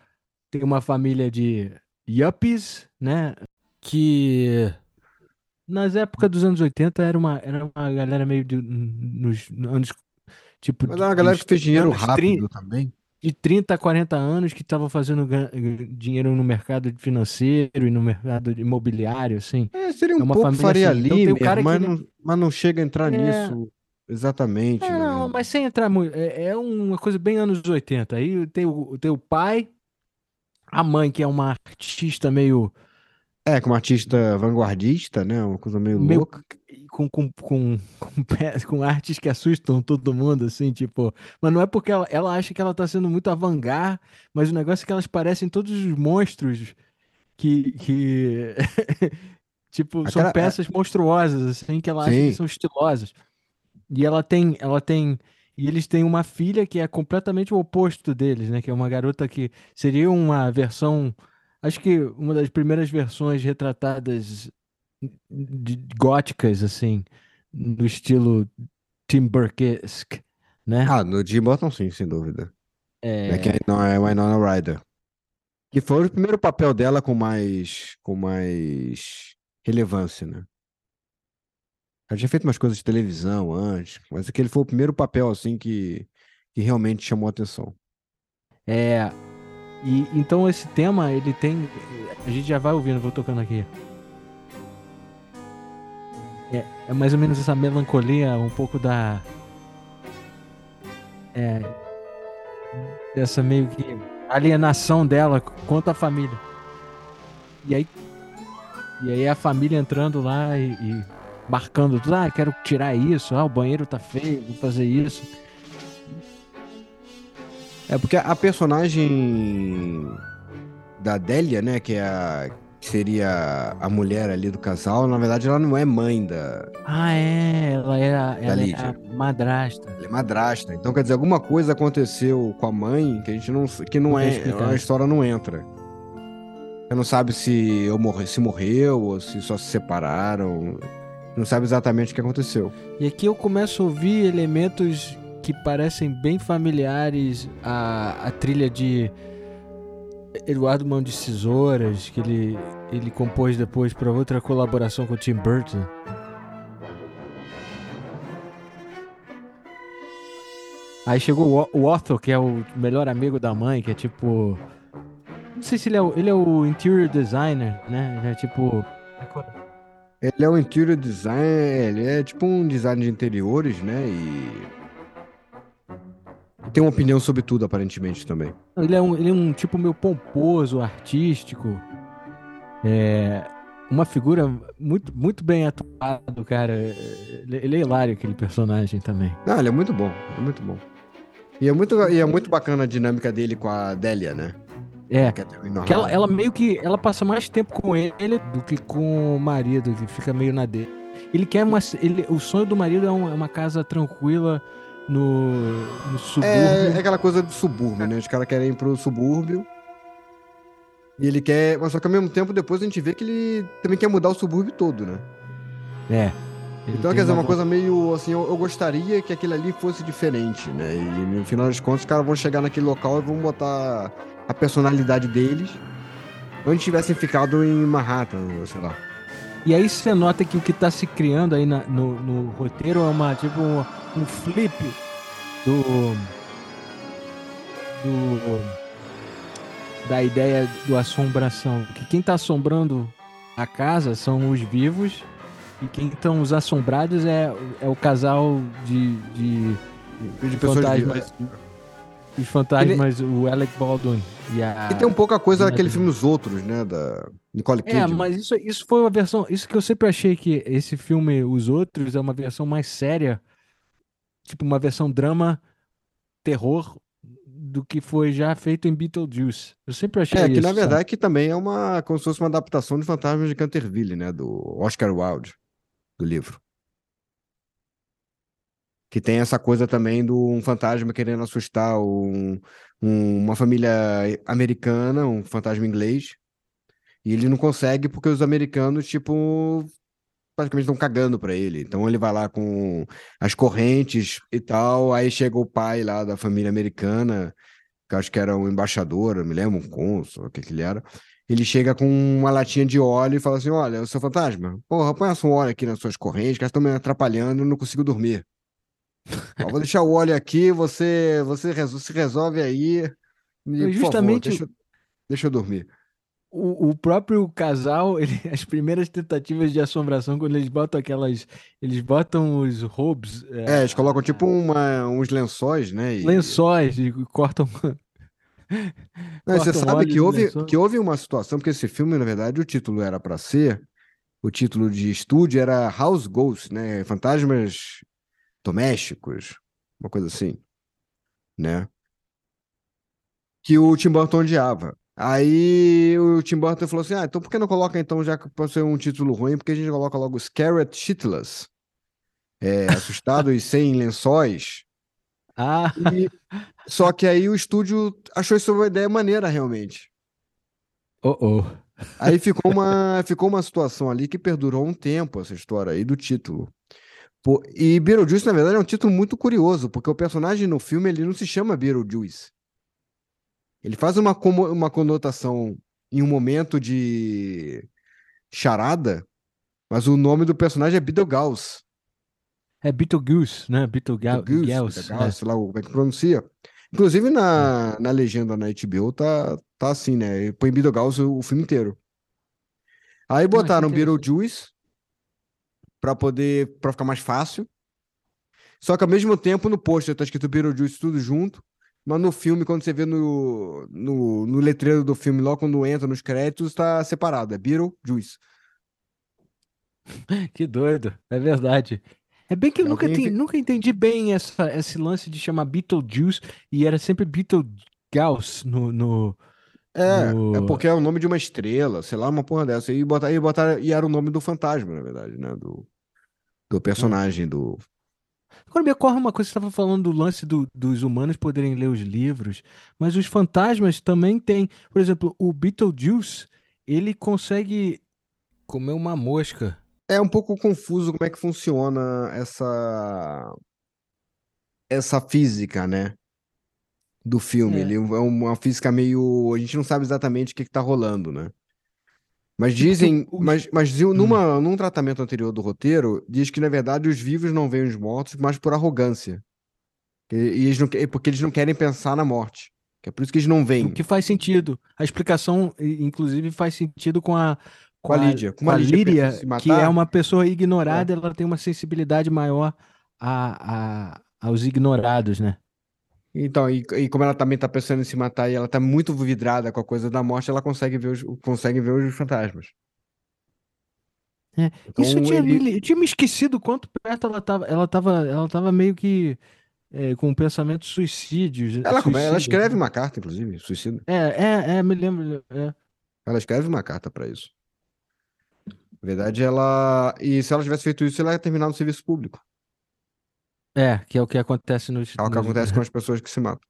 B: tem uma família de yuppies, né, que nas épocas dos anos 80 era uma era uma galera meio de, nos anos tipo
A: Mas é uma galera que fez dinheiro
B: anos 30,
A: rápido também.
B: de 30 a 40 anos que estavam fazendo dinheiro no mercado financeiro e no mercado imobiliário, assim.
A: É, seria um
B: É uma
A: pouco
B: família
A: Faria
B: assim, então que
A: mas,
B: ele-
A: não, mas não chega a entrar
B: É.
A: nisso exatamente,
B: É,
A: né?
B: não, mas sem entrar muito. É, é uma coisa bem anos 80. Aí tem o, tem o pai, a mãe, que é uma artista meio.
A: É, como artista vanguardista, né? Uma coisa meio
B: meio
A: louca.
B: com, com, com, com, artes que assustam todo mundo, assim, tipo. Mas não é porque ela, ela acha que ela tá sendo muito avant mas o negócio é que elas parecem todos os monstros que. que... tipo, são
A: Aquela- é
B: peças monstruosas, assim, que ela acha que
A: Sim.
B: são estilosas. E ela tem, ela tem. E eles têm uma filha que é completamente o oposto deles, né? Que é uma garota que seria uma versão. Acho que uma das primeiras versões retratadas góticas, assim, no estilo Tim Burkesque, né?
A: Ah, no Jim Burton sim, sem dúvida.
B: É,
A: É que não é Winona Ryder. Que foi o primeiro papel dela com mais com mais relevância, né? Ela tinha feito umas coisas de televisão antes, mas aquele foi o primeiro papel assim que, que realmente chamou a atenção.
B: é. E então esse tema, ele tem. A gente já vai ouvindo, vou tocando aqui. É, é mais ou menos essa melancolia, um pouco da. É, dessa meio que alienação dela contra a família. E aí, e aí a família entrando lá e, e marcando tudo, ah, quero tirar isso, ah, o banheiro tá feio, vou fazer isso.
A: É porque a personagem da Délia, né, que é a que seria a mulher ali do casal, na verdade ela não é mãe da.
B: Ah, é, ela é a, ela é a madrasta.
A: Ela é madrasta. Então quer dizer, alguma coisa aconteceu com a mãe que a gente não que não, não é, a história não entra. Você não sabe se eu morri, se morreu ou se só se separaram. Não sabe exatamente o que aconteceu.
B: E aqui eu começo a ouvir elementos que parecem bem familiares à, à trilha de Eduardo Mão de Tesouras, que ele, ele compôs depois para outra colaboração com o Tim Burton. Aí chegou o Otto, que é o melhor amigo da mãe, que é tipo. Não sei se ele é o, ele é o interior designer, né? É tipo.
A: Ele é o interior designer, ele é tipo um design de interiores, né? E tem uma opinião sobre tudo, aparentemente, também.
B: Ele é um, ele é um tipo meio pomposo, artístico. É uma figura muito, muito bem atuado, cara. Ele é hilário, aquele personagem também.
A: Ah, ele é muito bom, é muito bom. E é muito, e é muito bacana a dinâmica dele com a Délia, né?
B: É, que ela, ela, meio que ela passa mais tempo com ele do que com o marido, que fica meio na dele. Ele quer uma. Ele, o sonho do marido é uma, é uma casa tranquila, no, no subúrbio.
A: É, é, aquela coisa do subúrbio, né? Os caras querem ir pro subúrbio. E ele quer. Mas só que ao mesmo tempo, depois a gente vê que ele também quer mudar o subúrbio todo, né?
B: É.
A: Então, quer dizer, uma coisa meio assim, eu, eu, gostaria que aquilo ali fosse diferente, né? E no final das contas, os caras vão chegar naquele local e vão botar a personalidade deles. Onde tivessem ficado em Manhattan, sei lá.
B: E aí você nota que o que está se criando aí na, no, no, roteiro é uma tipo um, um flip do, do da ideia do assombração. Que quem está assombrando a casa são os vivos e quem estão os assombrados é, é o casal de, de,
A: de, de fantasmas.
B: Os fantasmas, Ele... o Alec Baldwin e a.
A: E tem um pouco a coisa daquele filme Os Outros, né? Da Nicole é,
B: Kidman. É, mas isso, isso foi uma versão. Isso que eu sempre achei que esse filme Os Outros é uma versão mais séria. Tipo, uma versão drama, terror do que foi já feito em Beetlejuice. Eu sempre achei
A: é,
B: isso.
A: É, que na verdade que também é uma, como se fosse uma adaptação de Fantasmas de Canterville, né? Do Oscar Wilde, do livro. Que tem essa coisa também do um fantasma querendo assustar um, um, uma família americana, um fantasma inglês. E ele não consegue porque os americanos, tipo, praticamente estão cagando para ele. Então ele vai lá com as correntes e tal. Aí chega o pai lá da família americana, que acho que era um embaixador, me lembro, um cônsul, o que que ele era. Ele chega com uma latinha de óleo e fala assim: Olha, o seu fantasma, porra, põe um óleo aqui nas suas correntes, que elas estão me atrapalhando, eu não consigo dormir. Ó, vou deixar o óleo aqui, você, você se resolve aí. E, justamente. Favor, deixa, deixa eu dormir.
B: O, o, próprio casal, ele, as primeiras tentativas de assombração, quando eles botam aquelas. Eles botam os robes.
A: É, é eles colocam tipo uma, uns lençóis, né?
B: E... Lençóis e cortam.
A: Não, você sabe que houve, que houve uma situação, porque esse filme, na verdade, o título era para ser. O título de estúdio era House Ghosts, né? Fantasmas domésticos, uma coisa assim, né? Que o Tim Burton odiava. Aí o Tim Burton falou assim: ah, então por que não coloca então, já que pode ser um título ruim, porque a gente coloca logo Scared Shitless, é, assustado e sem lençóis.
B: Ah!
A: E, só que aí o estúdio achou isso uma ideia maneira, realmente.
B: Oh, oh.
A: Aí ficou uma, ficou uma situação ali que perdurou um tempo, essa história aí do título. Pô, e Beetlejuice, na verdade, é um título muito curioso, porque o personagem no filme ele não se chama Beetlejuice. Ele faz uma, uma conotação em um momento de charada, mas o nome do personagem é Beetlejuice.
B: É Beetlejuice, né? Beetlejuice, Beetlejuice,
A: é. sei lá como é que pronuncia. Inclusive na, é. na legenda na HBO tá, tá assim, né? Põe Beetlejuice o, o filme inteiro. Aí botaram Beetlejuice para poder para ficar mais fácil. Só que ao mesmo tempo no pôster tá escrito Beetlejuice tudo junto Mas no filme, quando você vê no, no, no letreiro do filme, logo quando entra nos créditos, tá separado. É Beetlejuice.
B: Que doido, é verdade. É bem que eu nunca, nunca entendi bem essa, esse lance de chamar Beetlejuice e era sempre Beetlejuice no, no,
A: É, é
B: no...
A: porque é o nome de uma estrela, sei lá, uma porra dessa. E botar, e botar, e era o nome do fantasma, na verdade, né? Do, do personagem do.
B: Agora me ocorre uma coisa, você estava falando do lance do- dos humanos poderem ler os livros, mas os fantasmas também têm. Por exemplo, o Beetlejuice, ele consegue comer uma mosca.
A: É um pouco confuso como é que funciona essa essa física, né? Do filme.
B: É.
A: Ele é uma física meio. A gente não sabe exatamente o que que tá rolando, né? Mas dizem. Mas, mas diziam- numa, num tratamento anterior do roteiro, diz que, na verdade, os vivos não veem os mortos, mas por arrogância. E, e eles não, que- porque eles não querem pensar na morte. Que é por isso que eles não veem.
B: O que faz sentido. A explicação, inclusive, faz sentido com a,
A: Com a Lídia.
B: com
A: a
B: a
A: Lídia
B: que é uma pessoa ignorada, ela tem uma sensibilidade maior a, a- aos ignorados, né?
A: Então, e, e como ela também tá pensando em se matar e ela tá muito vidrada com a coisa da morte, ela consegue ver os, consegue ver os fantasmas.
B: É,
A: Então,
B: Isso eu tinha,
A: ele-
B: me- eu tinha me esquecido quanto perto ela tava. Ela tava, ela tava meio que é, com pensamentos suicídios.
A: Ela, come- ela escreve
B: né?
A: uma carta, inclusive, suicida.
B: É, é, é, me lembro. É.
A: Ela escreve uma carta pra isso. Na verdade, ela. E se ela tivesse feito isso, ela ia terminar no serviço público.
B: É, que é o que acontece nos,
A: É o que
B: nos-
A: acontece com as pessoas que se matam.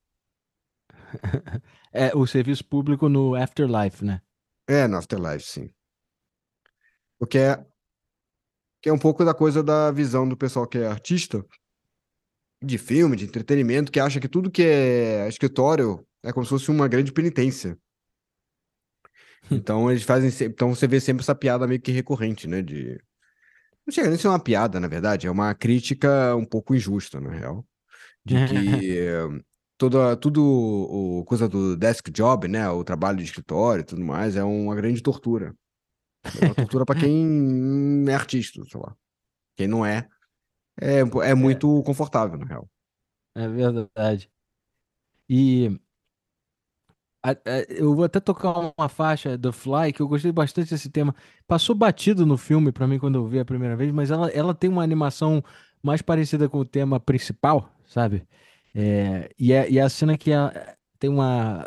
B: É, o serviço público no Afterlife, né?
A: É, no Afterlife, sim. Porque é, que é um pouco da coisa da visão do pessoal que é artista, de filme, de entretenimento, que acha que tudo que é escritório é como se fosse uma grande penitência. Então eles fazem. Então você vê sempre essa piada meio que recorrente, né? De. Não chega nem a ser uma piada, na verdade, é uma crítica um pouco injusta, na real. De que eh, toda, tudo o coisa do desk job, né? O trabalho de escritório e tudo mais, é uma grande tortura. É uma tortura para quem é artista, sei lá. Quem não é, é, é muito confortável, na real.
B: É verdade. E eu vou até tocar uma faixa do Fly, que eu gostei bastante desse tema. Passou batido no filme pra mim quando eu vi a primeira vez, mas ela, ela tem uma animação mais parecida com o tema principal, sabe? É, e, é, e é a cena que ela tem uma.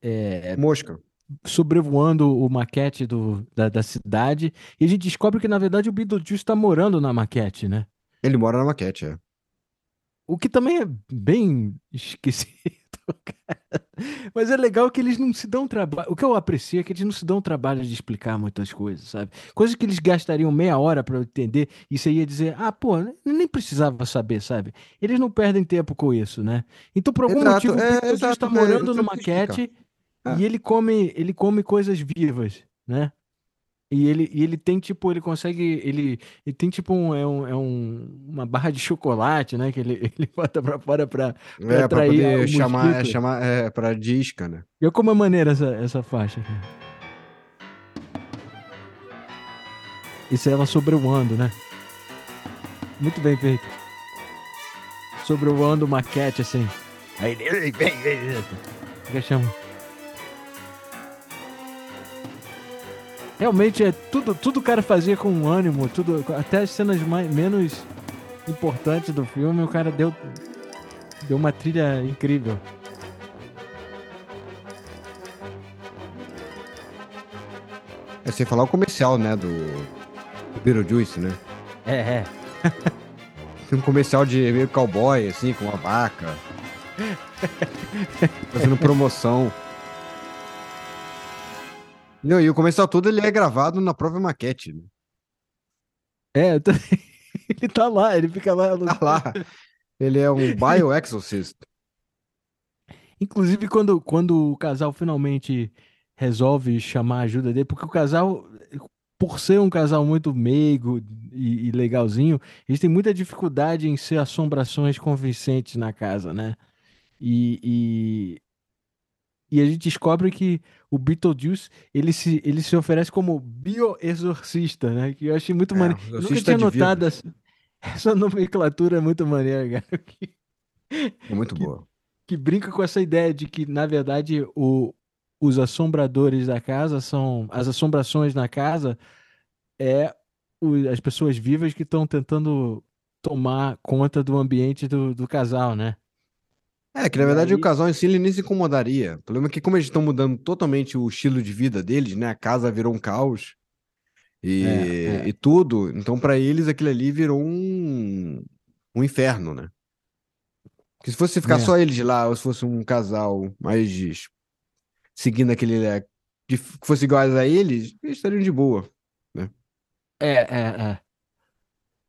B: é,
A: Mosca.
B: sobrevoando o maquete do, da, da cidade, e a gente descobre que, na verdade, o Beetlejuice está morando na maquete, né?
A: Ele mora na maquete, é.
B: O que também é bem esquisito, cara. Mas é legal que eles não se dão trabalho. O que eu aprecio é que eles não se dão trabalho de explicar muitas coisas, sabe? Coisas que eles gastariam meia hora para entender, e você ia dizer, ah, pô, nem precisava saber, sabe? Eles não perdem tempo com isso, né? Então, por algum
A: Exato,
B: motivo, o
A: é, exato,
B: está
A: é,
B: morando no
A: precisa explicar.
B: maquete
A: É.
B: e ele come, ele come coisas vivas, né? E ele, e ele tem tipo, ele consegue, ele, ele tem tipo um, é um, é um, uma barra de chocolate, né? Que ele, ele bota pra fora pra, pra
A: É, pra
B: atrair
A: poder
B: o
A: chamar, é, chamar, é, pra disca, né?
B: E como é maneira essa, essa faixa aqui. Isso é ela sobrevoando, né? Muito bem feito. Sobrevoando maquete, assim. Aí, vem, vem, vem. Fica chama. Realmente é tudo, tudo o cara fazia com ânimo, tudo, até as cenas mais, menos importantes do filme, o cara deu, deu uma trilha incrível.
A: É sem falar o comercial, né? Do, do Beetlejuice, né?
B: É, é.
A: Tem um comercial de meio cowboy, assim, com uma vaca. Fazendo promoção. Não, e o comercial todo ele é gravado na própria maquete. Né?
B: É, tô- ele tá lá, ele fica lá.
A: Tá lá. Ele é um bioexorcist.
B: Inclusive, quando, quando o casal finalmente resolve chamar a ajuda dele, porque o casal, por ser um casal muito meigo e, e legalzinho, eles têm muita dificuldade em ser assombrações convincentes na casa, né? E, e, a gente descobre que o Beetlejuice, ele se, ele se oferece como bioexorcista, né? Que eu achei muito
A: É,
B: maneiro. Eu nunca tinha notado essa, essa nomenclatura, é muito maneira, cara.
A: É muito
B: Que-
A: boa.
B: que brinca com essa ideia de que, na verdade, o, os assombradores da casa são. As assombrações na casa é o, as pessoas vivas que estão tentando tomar conta do ambiente do, do casal, né?
A: É, que na
B: E
A: verdade o
B: aí,
A: casal em si ele nem se incomodaria. O problema é que, como eles estão mudando totalmente o estilo de vida deles, né? A casa virou um caos
B: é,
A: e, e
B: é,
A: tudo. Então, pra eles, aquilo ali virou um, um inferno, né? Porque se fosse ficar
B: é,
A: só eles lá, ou se fosse um casal mais seguindo aquele. é, que fosse iguais a eles, eles estariam de boa, né?
B: é, é, é.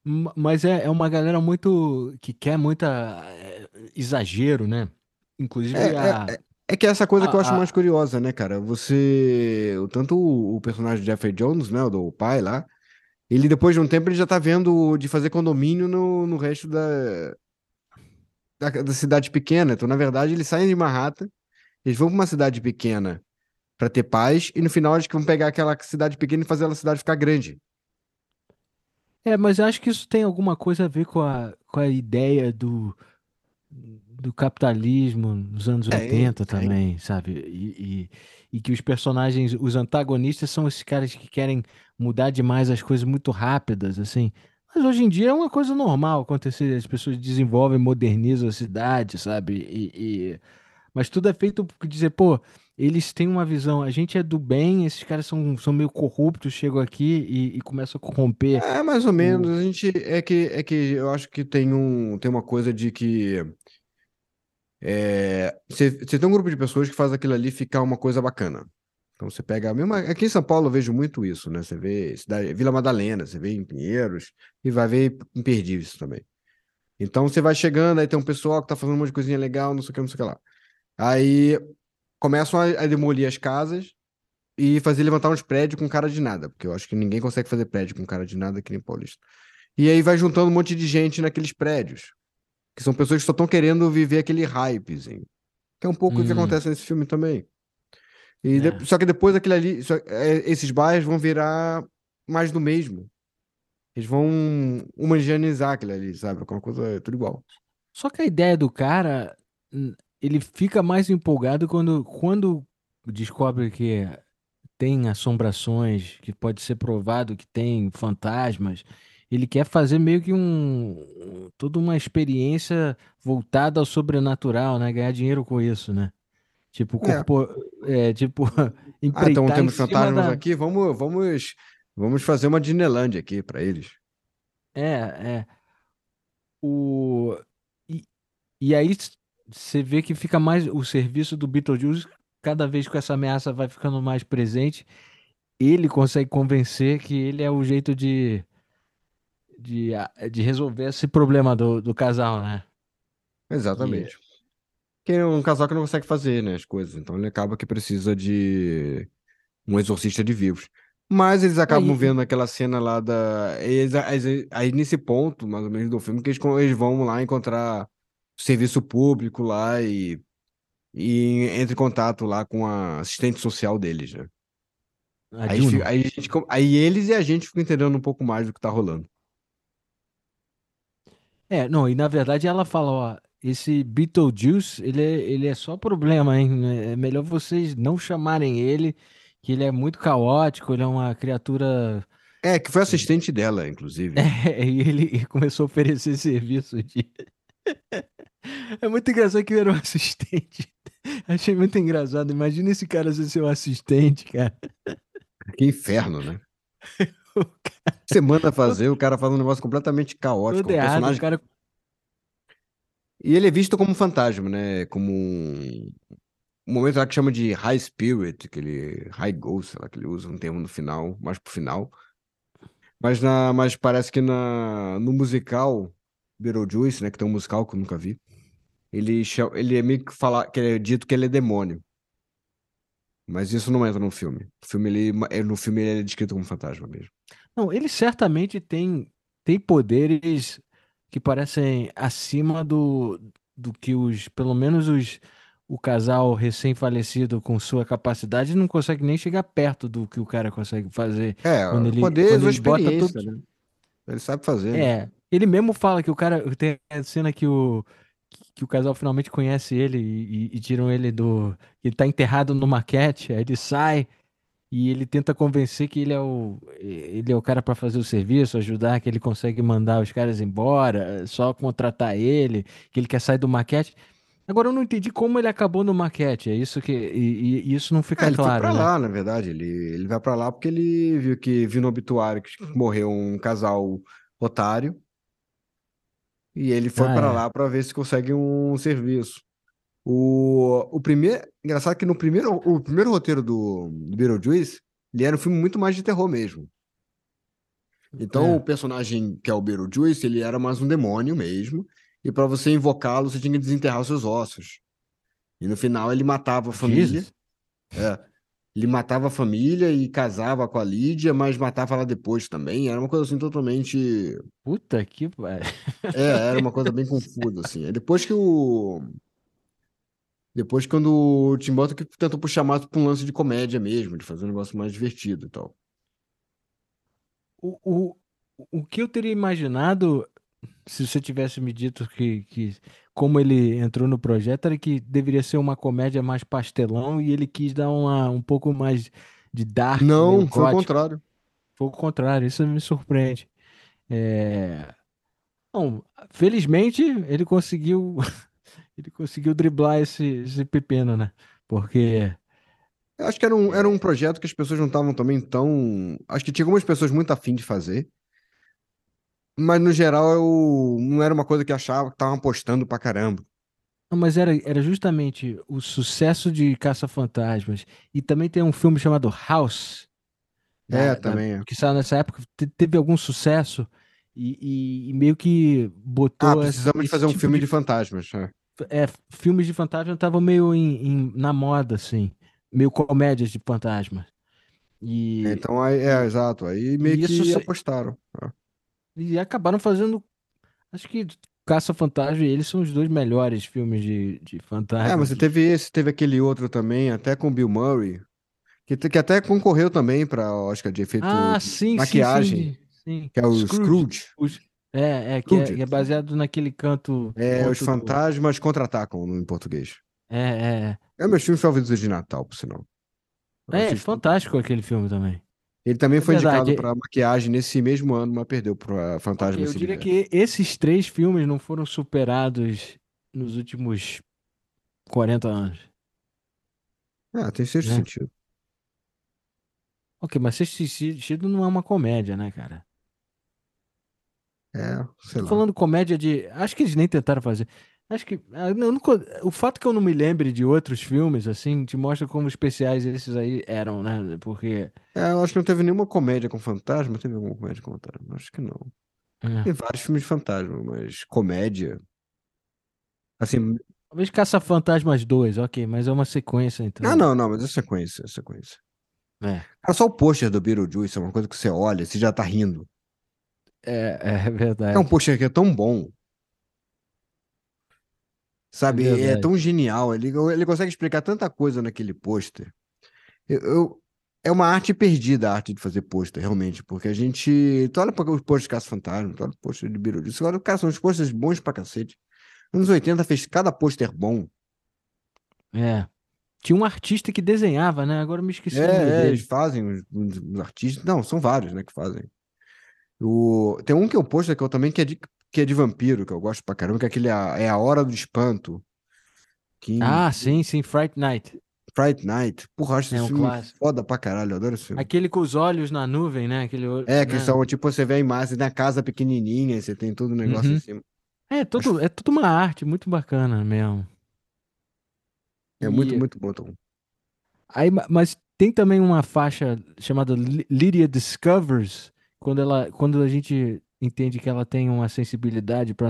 B: Ma- Mas é, é uma galera muito que quer muita é, exagero, né? Inclusive
A: É, é,
B: a,
A: é, é que é essa coisa que eu acho
B: a,
A: mais curiosa, né, cara? Você. o- Tanto o, o personagem Jeffrey Jones, né? O do pai lá. Ele, depois de um tempo, ele já tá vendo de fazer condomínio no, no resto da, da, da cidade pequena. Então, na verdade, eles saem de Manhattan, eles vão pra uma cidade pequena pra ter paz, e no final eles vão pegar aquela cidade pequena e fazer a cidade ficar grande.
B: É, mas eu acho que isso tem alguma coisa a ver com a, com a ideia do, do capitalismo nos anos
A: Tem,
B: 80
A: tem.
B: também, sabe? E, e, e que os personagens, os antagonistas são esses caras que querem mudar demais as coisas muito rápidas, assim. Mas hoje em dia é uma coisa normal acontecer, as pessoas desenvolvem, modernizam a cidade, sabe? E, e- Mas tudo é feito por dizer, pô, eles têm uma visão, a gente é do bem, esses caras são, são meio corruptos, chegam aqui e, e começam a corromper
A: É, mais ou menos. A gente. É que, é que eu acho que tem um, tem uma coisa de que. É, você, você tem um grupo de pessoas que faz aquilo ali ficar uma coisa bacana. Então você pega a mesma. Aqui em São Paulo eu vejo muito isso, né? Você vê cidade, Vila Madalena, você vê em Pinheiros e vai ver em Perdizes também. Então você vai chegando, aí tem um pessoal que tá fazendo um monte de coisinha legal, não sei o que, não sei o que lá. Aí começam a, a demolir as casas e fazer levantar uns prédios com cara de nada, porque eu acho que ninguém consegue fazer prédio com cara de nada aqui em Paulista. E aí vai juntando um monte de gente naqueles prédios, que são pessoas que só estão querendo viver aquele hypezinho. Que é um pouco o que
B: Hum,
A: acontece nesse filme também. E de-
B: é.
A: Só que depois aquilo ali, só- é, esses bairros vão virar mais do mesmo. Eles vão homogeneizar aquilo ali, sabe? Alguma coisa, é tudo igual.
B: Só que a ideia do cara, hum, ele fica mais empolgado quando, quando descobre que tem assombrações, que pode ser provado que tem fantasmas. Ele quer fazer meio que um, toda uma experiência voltada ao sobrenatural, né? Ganhar dinheiro com isso, né? Tipo,
A: É.
B: corpo, é, tipo,
A: Ah, então temos fantasmas
B: da.
A: aqui, vamos, vamos, vamos fazer uma Disneylandia aqui pra eles.
B: É, é. O, e, e aí você vê que fica mais o serviço do Beetlejuice, cada vez que essa ameaça vai ficando mais presente, ele consegue convencer que ele é o jeito de, de, de resolver esse problema do, do casal, né?
A: Exatamente. Que é um casal que não consegue fazer, né, as coisas. Então ele acaba que precisa de um exorcista de vivos. Mas eles
B: é,
A: acabam
B: e- e-
A: vendo aquela cena lá da. eles- Aí, aí nesse ponto, mais ou menos, do filme, que eles, eles vão lá encontrar serviço público lá e, e entra em contato lá com a assistente social deles, né?
B: a
A: Aí, fi-
B: Juno.
A: aí, gente aí eles e a gente ficam entendendo um pouco mais do que tá rolando.
B: É, não, e na verdade ela fala, ó, esse Beetlejuice, ele é, ele é só problema, hein? É melhor vocês não chamarem ele, que ele é muito caótico, ele é uma criatura
A: É, que foi assistente dela, inclusive.
B: É, e ele começou a oferecer serviço de. É muito engraçado que ele era um assistente. Achei muito engraçado. Imagina esse cara ser seu assistente, cara.
A: Que inferno, né?
B: Cara
A: Você manda fazer, o cara faz um negócio completamente caótico.
B: todo
A: Um
B: errado,
A: personagem
B: cara.
A: E ele é visto como um fantasma, né? Como um, um momento lá que chama de high spirit, aquele high ghost, sei lá, que ele usa um termo no final, mais pro final. Mas, na, mas parece que na, no musical Beetlejuice, né? Que tem um musical que eu nunca vi. Ele, ele é meio que fala, que é dito que ele é demônio. Mas isso não entra no filme. O filme ele, é- no filme ele é descrito como fantasma mesmo.
B: Não, ele certamente tem, tem poderes que parecem acima do, do que os. Pelo menos os. O casal recém-falecido com sua capacidade não consegue nem chegar perto do que o cara consegue fazer
A: É,
B: quando ele,
A: poder
B: quando
A: ou
B: ele bota todos.
A: né? Ele sabe fazer, né?
B: Ele mesmo fala que o cara tem a cena que o que o casal finalmente conhece ele e, e, e tiram ele do. Ele tá enterrado no maquete, aí ele sai e ele tenta convencer que ele é o, ele é o cara para fazer o serviço, ajudar, que ele consegue mandar os caras embora, só contratar ele, que ele quer sair do maquete. Agora eu não entendi como ele acabou no maquete, é isso que e, e isso não fica
A: É, ele foi
B: claro,
A: pra
B: né?
A: lá, na verdade. Ele, ele vai pra lá porque ele viu que viu no obituário que morreu um casal otário. E ele foi
B: Ah,
A: pra
B: é.
A: lá pra ver se consegue um serviço. O, o primeiro, engraçado que no primeiro, o primeiro roteiro do, do Beetlejuice, ele era um filme muito mais de terror mesmo. Então,
B: É.
A: o personagem que é o Beetlejuice, ele era mais um demônio mesmo. E pra você invocá-lo, você tinha que desenterrar os seus ossos. E no final ele matava a família.
B: Jesus.
A: É. Ele matava a família e casava com a Lídia, mas matava ela depois também. Era uma coisa assim totalmente.
B: Puta que pariu.
A: É, era uma coisa bem confusa, assim. Depois que o. Depois, quando o Tim Burton que tentou puxar mais pra um lance de comédia mesmo, de fazer um negócio mais divertido e tal.
B: O, o, o que eu teria imaginado se você tivesse me dito que, que como ele entrou no projeto era que deveria ser uma comédia mais pastelão e ele quis dar uma, um pouco mais de dark,
A: Não, foi o contrário.
B: Foi o contrário, isso me surpreende. É... Bom, felizmente ele conseguiu ele conseguiu driblar esse, esse pepino, né? Porque
A: Eu acho que era um, era um projeto que as pessoas não estavam também tão. Acho que tinha algumas pessoas muito afim de fazer. Mas no geral eu não era uma coisa que achava que estavam apostando pra caramba.
B: Não, mas era, era justamente o sucesso de Caça-Fantasmas. E também tem um filme chamado House,
A: É,
B: da- da-
A: também é.
B: que saiu nessa época, te- teve algum sucesso e, e- e meio que botou
A: Ah,
B: essa-
A: precisamos de
B: esse
A: fazer um
B: tipo
A: filme
B: de,
A: de fantasmas. é.
B: é, filmes de fantasma estavam meio em, em- na moda, assim, meio comédias de fantasmas. E,
A: Então, aí, é, exato. Aí meio
B: e isso
A: que
B: se-
A: apostaram. É.
B: e acabaram fazendo. Acho que Caça-Fantasma e eles são os dois melhores filmes de, de
A: É,
B: fantasma.
A: mas você
B: que-
A: teve esse, teve aquele outro também, até com o Bill Murray, que, que até concorreu também para Oscar de efeito
B: Ah, sim,
A: maquiagem,
B: sim, sim.
A: que é o
B: Scrooge.
A: Scrooge.
B: É, é, que é, que é baseado naquele canto.
A: É, os
B: conto do-
A: fantasmas contra-atacam em português.
B: É,
A: É um meus filmes favoritos de Natal, por sinal. Eu
B: é. É
A: assisto.
B: fantástico aquele filme também.
A: Ele também
B: É
A: foi indicado
B: verdade.
A: para maquiagem nesse mesmo ano, mas perdeu para Fantasma
B: Ok, eu diria que esses três filmes não foram superados nos últimos 40 anos.
A: Ah, tem sexto
B: né?
A: sentido.
B: Ok, mas Sexto Sentido não é uma comédia, né, cara?
A: É, sei
B: Tô
A: lá.
B: falando comédia de. Acho que eles nem tentaram fazer. Acho que. ah, não O fato que eu não me lembre de outros filmes, assim, te mostra como especiais esses aí eram, né? Porque.
A: É, eu acho que não teve nenhuma comédia com fantasma. Teve alguma comédia com fantasma? Acho que não.
B: é.
A: Tem vários filmes de fantasma, mas comédia. Assim.
B: Talvez Caça-Fantasmas 2, ok, mas é uma sequência, então.
A: Ah, não, não, mas é sequência, é sequência.
B: É,
A: Cara, só o pôster do Beetlejuice é uma coisa que você olha, você já tá rindo.
B: é, é
A: É um
B: verdade.
A: pôster que é tão bom. Sabe?
B: É
A: É tão genial. Ele, ele consegue explicar tanta coisa naquele pôster. Eu, eu- é uma arte perdida a arte de fazer pôster, realmente. Porque a gente. Tu olha para os pôsteres de Caça Fantasma, tu olha o pôster de Beetlejuice. Agora, cara, são os pôsteres bons pra cacete. Anos 80 fez cada pôster bom.
B: É. Tinha um artista que desenhava, né? Agora eu me esqueci
A: É, é, eles fazem, os, os- os artistas. Não, são vários, né, que fazem. O, tem um que eu posto que eu também que é de, que é de vampiro, que eu gosto pra caramba, que é aquele a- é a Hora do Espanto. Que
B: Ah, sim, sim, Fright Night.
A: Fright Night. Porra, acho
B: É
A: esse
B: um
A: filme
B: clássico.
A: foda pra caralho, eu adoro esse filme.
B: Aquele com os olhos na nuvem, né? Aquele olho,
A: É, que
B: né?
A: são, tipo, você vê a imagem da casa pequenininha, e você tem todo o negócio
B: Uhum.
A: em cima.
B: É, todo, é tudo uma arte muito bacana mesmo.
A: É muito,
B: E-
A: muito bom, Tom.
B: Aí, ma- mas tem também uma faixa chamada Ly- Lydia Discovers, quando ela, quando a gente entende que ela tem uma sensibilidade para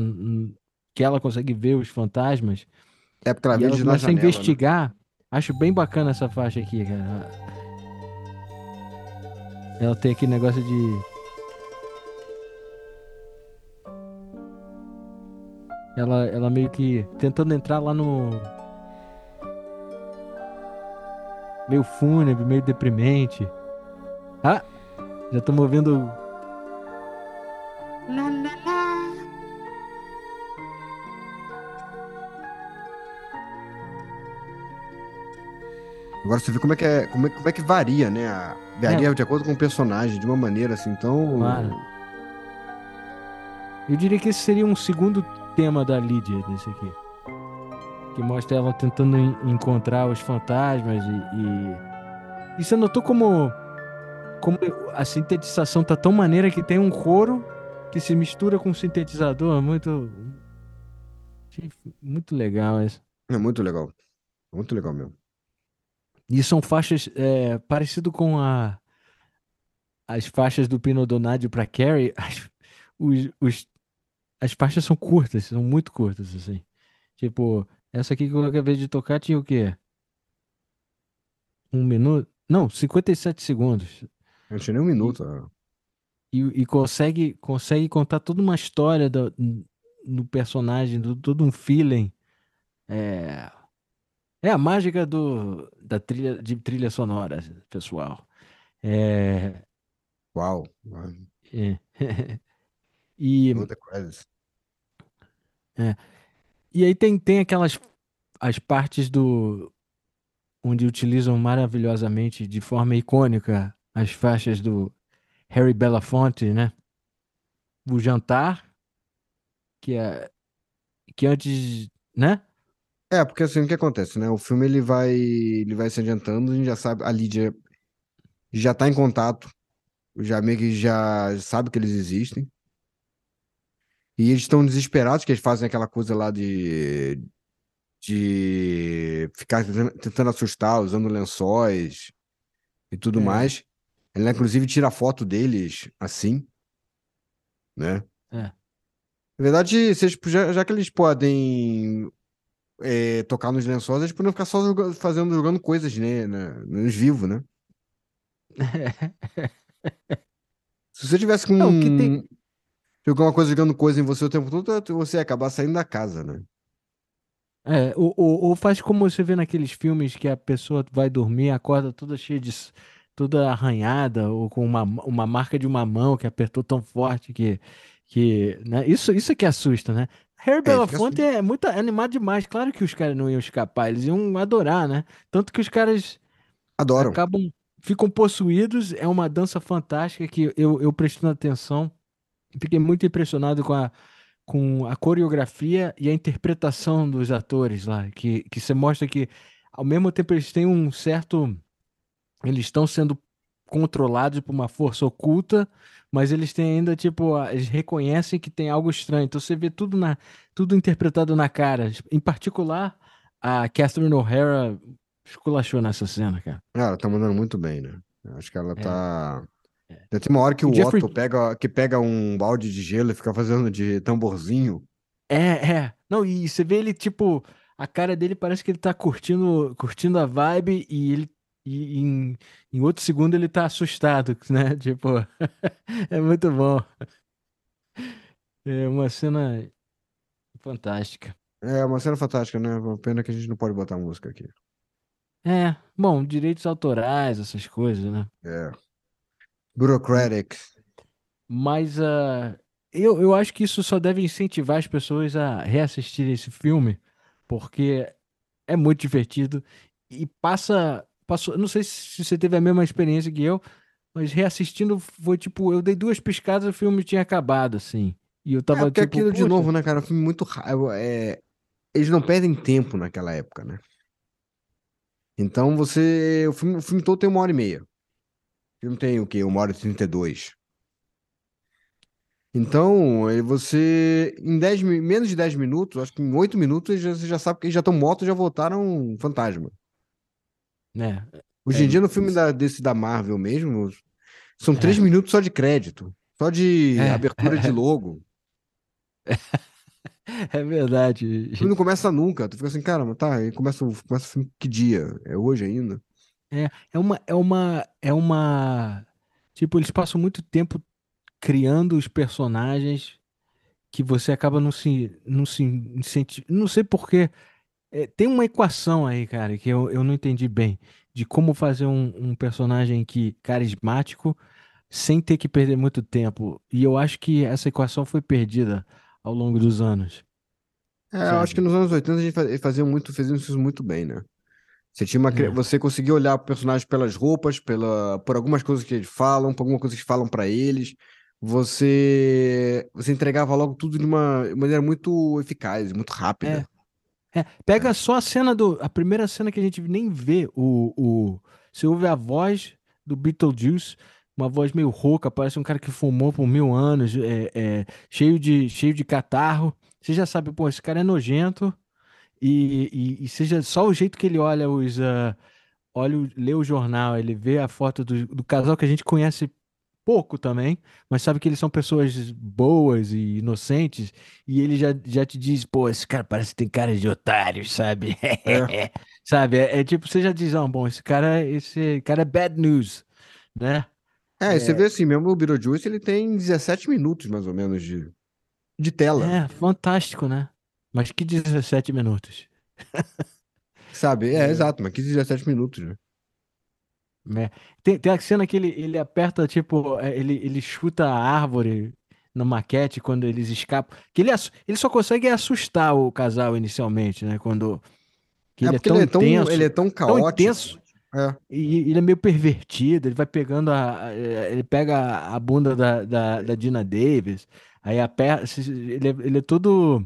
B: que ela consegue ver os fantasmas
A: É porque ela vê
B: ela
A: de
B: começa a
A: janela, né?
B: investigar. Acho bem bacana essa faixa aqui, cara. Ela tem aquele negócio de ela, ela meio que tentando entrar lá no meio fúnebre, meio deprimente. Ah, já tô ouvindo
A: Agora você vê como é que, é, como é, como é que varia, né? A, varia é. de acordo com o personagem, de uma maneira assim então
B: Claro. Eu diria que esse seria um segundo tema da Lídia, desse aqui. Que mostra ela tentando encontrar os fantasmas e. E, e você notou como. Como a sintetização tá tão maneira que tem um coro que se mistura com um sintetizador. Muito. Muito legal isso.
A: É muito legal. Muito legal mesmo.
B: E são faixas é, parecido com a, as faixas do Pino Donadio para Carrie. As, os, os- as faixas são curtas, são muito curtas, assim. Tipo, essa aqui que eu acabei de tocar tinha o quê? Um minuto? Não, 57 segundos.
A: Não tinha nem um minuto. ó.
B: E, e consegue, consegue contar toda uma história do, no personagem, do, todo um feeling. É, é a mágica do, da trilha, de trilha sonora, pessoal. É,
A: Uau.
B: é. e,
A: credits.
B: e aí tem, tem aquelas as partes do onde utilizam maravilhosamente, de forma icônica, as faixas do Harry Belafonte, né? O jantar, que é que antes, né?
A: É, porque assim, o que acontece, né? O filme ele vai, ele vai se adiantando, a gente já sabe, a Lídia já tá em contato, já meio que já sabe que eles existem. E eles estão desesperados que eles fazem aquela coisa lá de de ficar tentando, assustar, usando lençóis e tudo
B: É.
A: mais. Ela inclusive tira foto deles assim, né?
B: É.
A: Na verdade, eles, já, já que eles podem é, tocar nos lençóis, eles poderiam ficar só joga- fazendo, jogando coisas né, nos vivos, né? Se você tivesse com
B: Não, que tem-
A: jogar uma coisa jogando coisa em você o tempo todo, você ia acabar saindo da casa, né?
B: É, ou, ou, ou faz como você vê naqueles filmes que a pessoa vai dormir, acorda toda cheia de. Toda arranhada, ou com uma, uma marca de uma mão que apertou tão forte que. que né? Isso, isso é que assusta, né? Harry
A: fica
B: Belafonte é muito animado demais. Claro que os caras não iam escapar, eles iam adorar, né? Tanto que os caras
A: Adoram.
B: acabam. ficam possuídos. É uma dança fantástica que eu, eu prestando atenção, fiquei muito impressionado com a, com a coreografia e a interpretação dos atores lá, que, que você mostra que, ao mesmo tempo, eles têm um certo. Eles estão sendo controlados por uma força oculta, mas eles têm ainda, tipo, eles reconhecem que tem algo estranho. Então você vê tudo, na, tudo interpretado na cara. Em particular, a Catherine O'Hara esculachou nessa cena, cara.
A: Ah, Ela tá mandando muito bem, né? Acho que ela
B: É.
A: tá. Já tem uma hora que
B: O
A: o
B: Jeffrey-
A: Otto pega, que pega um balde de gelo e fica fazendo de tamborzinho.
B: É, é. Não, e você vê ele, tipo, a cara dele parece que ele tá curtindo, curtindo a vibe e ele. E em, em outro segundo ele tá assustado, né? Tipo, é muito bom. É uma cena fantástica.
A: É uma cena fantástica, né? Pena que a gente não pode botar música aqui.
B: É, bom, direitos autorais, essas coisas, né?
A: É. Bureaucratic.
B: Mas ah, eu, eu acho que isso só deve incentivar as pessoas a reassistir esse filme, porque é muito divertido e passa. Passou, não sei se você teve a mesma experiência que eu, mas reassistindo foi tipo, eu dei duas piscadas e o filme tinha acabado, assim. E eu
A: É,
B: tava
A: porque
B: tipo,
A: aquilo de
B: "Poxa,
A: novo, né, cara? Um filme muito. ra- É... Eles não perdem tempo naquela época, né? Então você. O filme, o filme todo tem uma hora e meia. O filme tem o quê? Uma hora e trinta e dois. Então, você. Em 10, mi- menos de 10 minutos, acho que em 8 minutos, você já sabe que eles já estão mortos e já voltaram fantasma.
B: Né?
A: Hoje
B: É,
A: em dia, no filme da, desse da Marvel mesmo, são
B: É.
A: 3 minutos só de crédito. Só de
B: É.
A: abertura de logo.
B: É verdade.
A: O filme não começa nunca. Tu fica assim, cara, tá, aí começa, começa o filme que dia? É hoje ainda?
B: É uma, é uma, é uma, tipo, eles passam muito tempo criando os personagens que você acaba não se, não se não sei por quê. É, tem uma equação aí, cara, que eu, eu não entendi bem, de como fazer um, um personagem que carismático sem ter que perder muito tempo. E eu acho que essa equação foi perdida ao longo dos anos.
A: É, eu acho que nos anos 80 a gente fa- fazia muito, fazia isso muito bem, né? Você tinha uma,
B: É.
A: você conseguia olhar o personagem pelas roupas, pela, por algumas coisas que eles falam, por alguma coisa que falam pra eles. Você, você entregava logo tudo de uma maneira muito eficaz, muito rápida.
B: É, pega só a cena do. A primeira cena que a gente nem vê. O, o, você ouve a voz do Beetlejuice, uma voz meio rouca, parece um cara que fumou por mil anos, é, é, cheio, de, cheio de catarro. Você já sabe, pô, esse cara é nojento. E, e, e seja só o jeito que ele olha os. ah, olha, o- lê o jornal, ele vê a foto do, do casal que a gente conhece pouco também, mas sabe que eles são pessoas boas e inocentes, e ele já, já te diz, pô, esse cara parece que tem cara de otário, sabe?
A: É.
B: Sabe? É, é tipo, você já diz, ah, bom, esse cara, esse cara é bad news, né?
A: É, você vê assim, mesmo o Beetlejuice, ele tem 17 minutos, mais ou menos, de, de tela,
B: É, fantástico, né? Mas que 17 minutos.
A: sabe? É, exato, mas que 17 minutos, né?
B: Né? Tem, tem a cena que ele, ele aperta, tipo, é, ele, ele chuta a árvore na maquete quando eles escapam. Que ele, ele só consegue assustar o casal inicialmente, né? Quando que
A: É
B: ele é
A: porque
B: tão
A: ele é tão,
B: intenso,
A: ele é tão
B: tão
A: caótico.
B: intenso,
A: É.
B: e ele é meio pervertido, ele vai pegando a, ele pega a bunda da, da, da Dina Davis, aí aperta, ele é, ele é todo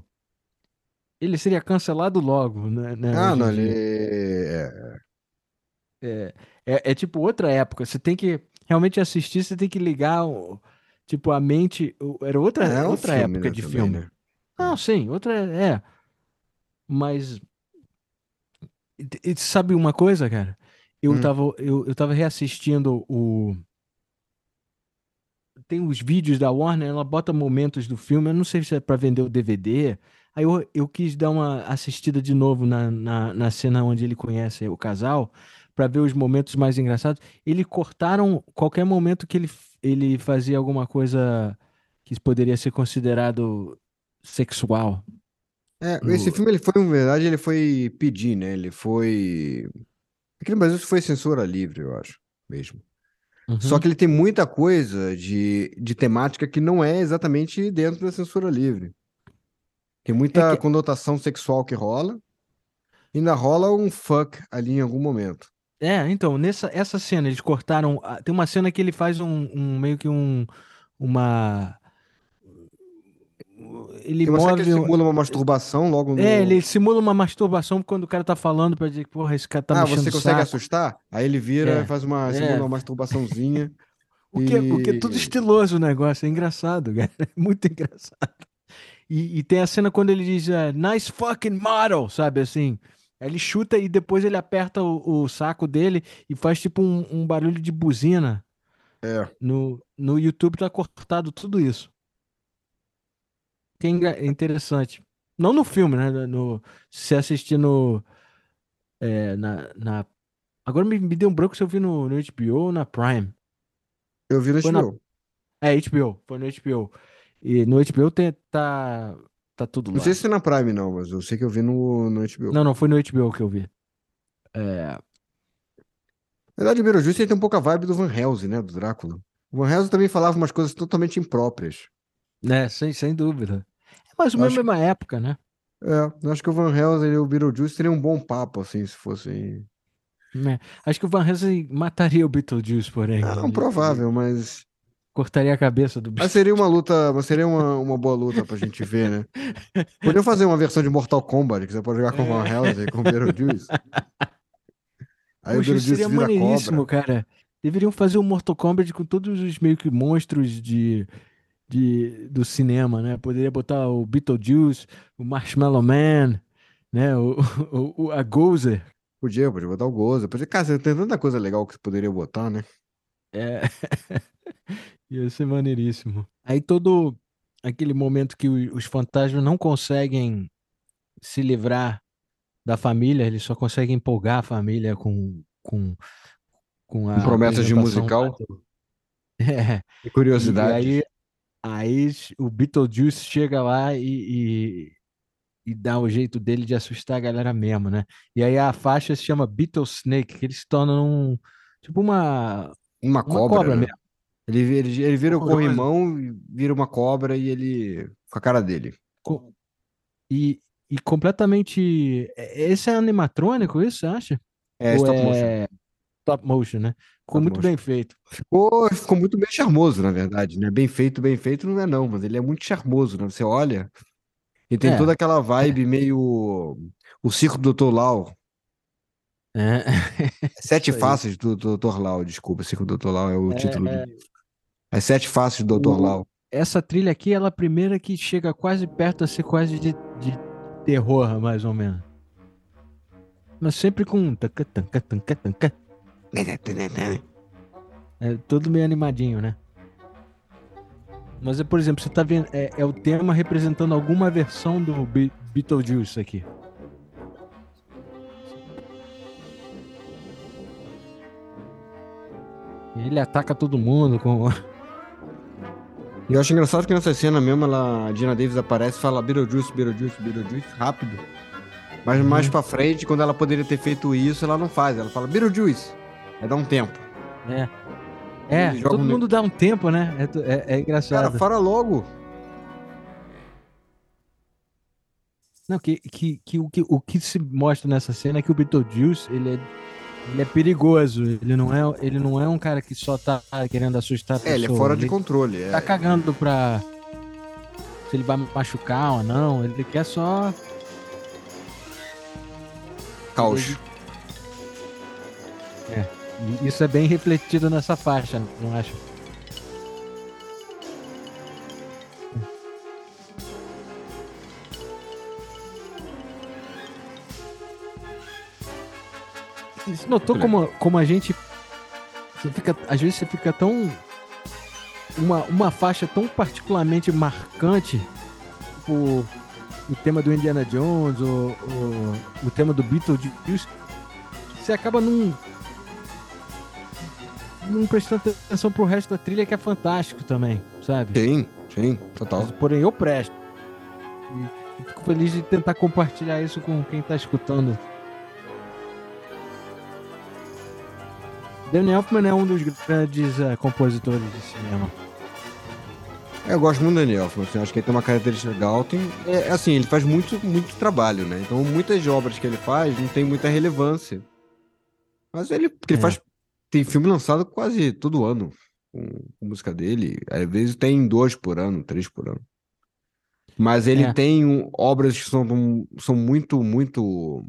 B: ele seria cancelado logo, né, né,
A: Ah, não, ele. É,
B: É, é, é tipo outra época. Você tem que realmente assistir, você tem que ligar tipo a mente. Era outra,
A: é um
B: outra
A: filme,
B: época
A: né,
B: de
A: também,
B: filme.
A: né?
B: Não, sim, outra é. Mas e- e sabe uma coisa, cara? Eu
A: Hum.
B: tava eu, eu tava reassistindo o tem os vídeos da Warner, ela bota momentos do filme, eu não sei se é pra vender o DVD. Aí eu, eu quis dar uma assistida de novo na, na, na cena onde ele conhece o casal, pra ver os momentos mais engraçados. Eles cortaram qualquer momento que ele, ele fazia alguma coisa que poderia ser considerado sexual.
A: É,
B: No-
A: esse filme, ele foi, na verdade, ele foi pedir, né? Ele foi. Aqui no Brasil isso foi censura livre, eu acho, mesmo. Só
B: Uhum.
A: que ele tem muita coisa de, de temática que não é exatamente dentro da censura livre. Tem muita
B: É que-
A: conotação sexual que rola. E ainda rola um fuck ali em algum momento.
B: É, então, nessa essa cena, eles cortaram. Tem uma cena que ele faz um, um- meio que um. Uma. Ele
A: Tem uma cena que
B: move.
A: ele simula uma masturbação logo no.
B: É, ele simula uma masturbação quando o cara tá falando pra dizer que, porra, esse cara tá
A: ah, você consegue
B: saco.
A: assustar? Aí ele vira
B: É,
A: e faz uma,
B: é.
A: simula uma masturbaçãozinha.
B: O que, é- o que é
A: e-
B: tudo estiloso o negócio, é engraçado, cara. É muito engraçado. E, e tem a cena quando ele diz, é, nice fucking model, sabe assim? Ele chuta e depois ele aperta o, o saco dele e faz tipo um, um barulho de buzina.
A: É.
B: No, no YouTube tá cortado tudo isso. Que é interessante. Não no filme, né? No, se assistir no. é, na, na- Agora me, me deu um branco se eu vi no, no HBO ou na Prime.
A: Eu vi no
B: Foi na-
A: HBO.
B: É, HBO, foi no HBO. E no HBO tem, tá, tá tudo
A: Não
B: lá.
A: sei se é na Prime, não, mas eu sei que eu vi no, no HBO.
B: Não, não, foi no HBO que eu vi. É,
A: Na verdade, o Beetlejuice tem um pouco a vibe do Van Helsing, né? Do Drácula. O Van Helsing também falava umas coisas totalmente impróprias.
B: né, sem, sem dúvida. É mais ou menos a mesma época, né?
A: É, eu acho que o Van Helsing e o Beetlejuice teriam um bom papo, assim, se fossem...
B: É, Acho que o Van Helsing mataria o Beetlejuice, porém.
A: Não,
B: Ele-
A: provável, mas...
B: Cortaria a cabeça do
A: Mas seria uma luta, mas seria uma, uma boa luta pra gente ver, né? Podiam fazer uma versão de Mortal Kombat, que você pode jogar com o Van Helsing e com o Beetlejuice. Aí o
B: Poxa, isso
A: Beetlejuice
B: seria maneiríssimo,
A: cobra.
B: cara. Deveriam fazer um Mortal Kombat com todos os meio que monstros de, de, do cinema, né? Poderia botar o Beetlejuice, o Marshmallow Man, né? O, o, o- a Gozer.
A: Podia, podia botar o Goza. Podia... Cara, tem tanta coisa legal que você poderia botar, né?
B: É. Ia ser maneiríssimo. Aí todo aquele momento que os fantasmas não conseguem se livrar da família, eles só conseguem empolgar a família com, com, com a
A: promessas de musical.
B: É.
A: E
B: E
A: curiosidade.
B: aí, aí o Beetlejuice chega lá e, e, e dá o jeito dele de assustar a galera mesmo, né? E aí a faixa se chama Beetle Snake, que ele se torna um, tipo uma,
A: Uma
B: uma
A: cobra,
B: cobra
A: né?
B: mesmo.
A: Ele, ele, ele vira o corrimão, vira uma cobra e ele. com a cara dele.
B: Co- E, e completamente. é- Esse é animatrônico, isso, você acha?
A: É,
B: Ou
A: stop motion.
B: é top motion, né? Ficou muito
A: motion.
B: bem feito.
A: Ficou, ficou muito bem charmoso, na verdade, né? Bem feito, bem feito não é não, mas ele é muito charmoso, né? Você olha e tem
B: É.
A: toda aquela vibe meio o circo do Dr. Lau.
B: É.
A: Sete
B: Isso aí.
A: faces do Dr. Lau, desculpa, circo do Dr. Lau é o
B: É,
A: título
B: é.
A: As sete faces do Dr.
B: O-
A: Lau.
B: Essa trilha aqui, ela é a primeira que chega quase perto a ser quase de, de terror, mais ou menos. Mas sempre com. É tudo meio animadinho, né? Mas, é, por exemplo, você tá vendo, é, é o tema representando alguma versão do Be Beetlejuice aqui. Ele ataca todo mundo com.
A: E eu acho engraçado que nessa cena mesmo, ela, a Dina Davis aparece e fala Beetlejuice, Beetlejuice, Beetlejuice, rápido. Mas
B: Uhum.
A: mais pra frente, quando ela poderia ter feito isso, ela não faz. Ela fala Beetlejuice. Aí dá um tempo.
B: É. É, todo
A: um ne-
B: mundo dá um tempo, né? É, é- é
A: Cara,
B: engraçado.
A: fala logo.
B: Não, que, que, que, o, que o que se mostra nessa cena é que o Beetlejuice, ele é, ele é perigoso. Ele não é, ele não é um cara que só tá querendo assustar a pessoa.
A: É, ele é fora de controle. É.
B: tá cagando pra se ele vai machucar ou não. Ele quer só.
A: Caos.
B: e Isso é bem refletido nessa faixa, não acho? Você notou como, como a gente. Você fica, às vezes você fica tão. Uma, uma faixa tão particularmente marcante, tipo o tema do Indiana Jones, o, o, o tema do Beetlejuice, você acaba não. não prestando atenção pro resto da trilha que é fantástico também, sabe?
A: Sim, sim, total.
B: Mas, porém, eu presto. E fico feliz de tentar compartilhar isso com quem tá escutando. Danny Elfman é um dos grandes eh, compositores de cinema.
A: Eu gosto muito do Daniel Elfman, assim, acho que ele tem uma característica legal. Tem, é, assim, ele faz muito, muito trabalho, né? Então, muitas obras que ele faz não tem muita relevância. Mas ele, porque ele
B: É.
A: faz, tem filme lançado quase todo ano com, com música dele. Às vezes tem dois por ano, três por ano. Mas ele
B: É.
A: tem um, obras que são, são muito, muito.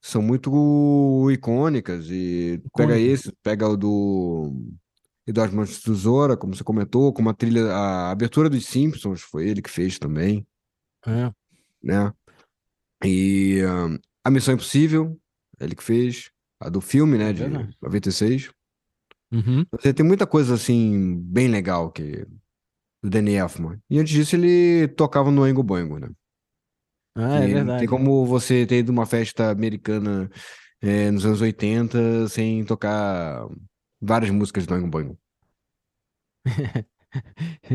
A: São muito icônicas. E pega
B: Icônicas.
A: esse, pega o do. Eduardo Mãos de Tesoura, como você comentou, como a trilha, a abertura dos Simpsons foi ele que fez também,
B: É.
A: né? E ahn, a Missão Impossível, ele que fez, a do filme, né, de
B: Verdade.
A: 96.
B: Uhum.
A: Você tem muita coisa assim bem legal que do Danny Elfman. E antes disso ele tocava no Oingo Boingo, né?
B: Ah, é
A: não
B: verdade.
A: tem como você ter ido uma festa americana eh, nos anos 80 sem tocar várias músicas do Oingo Boingo.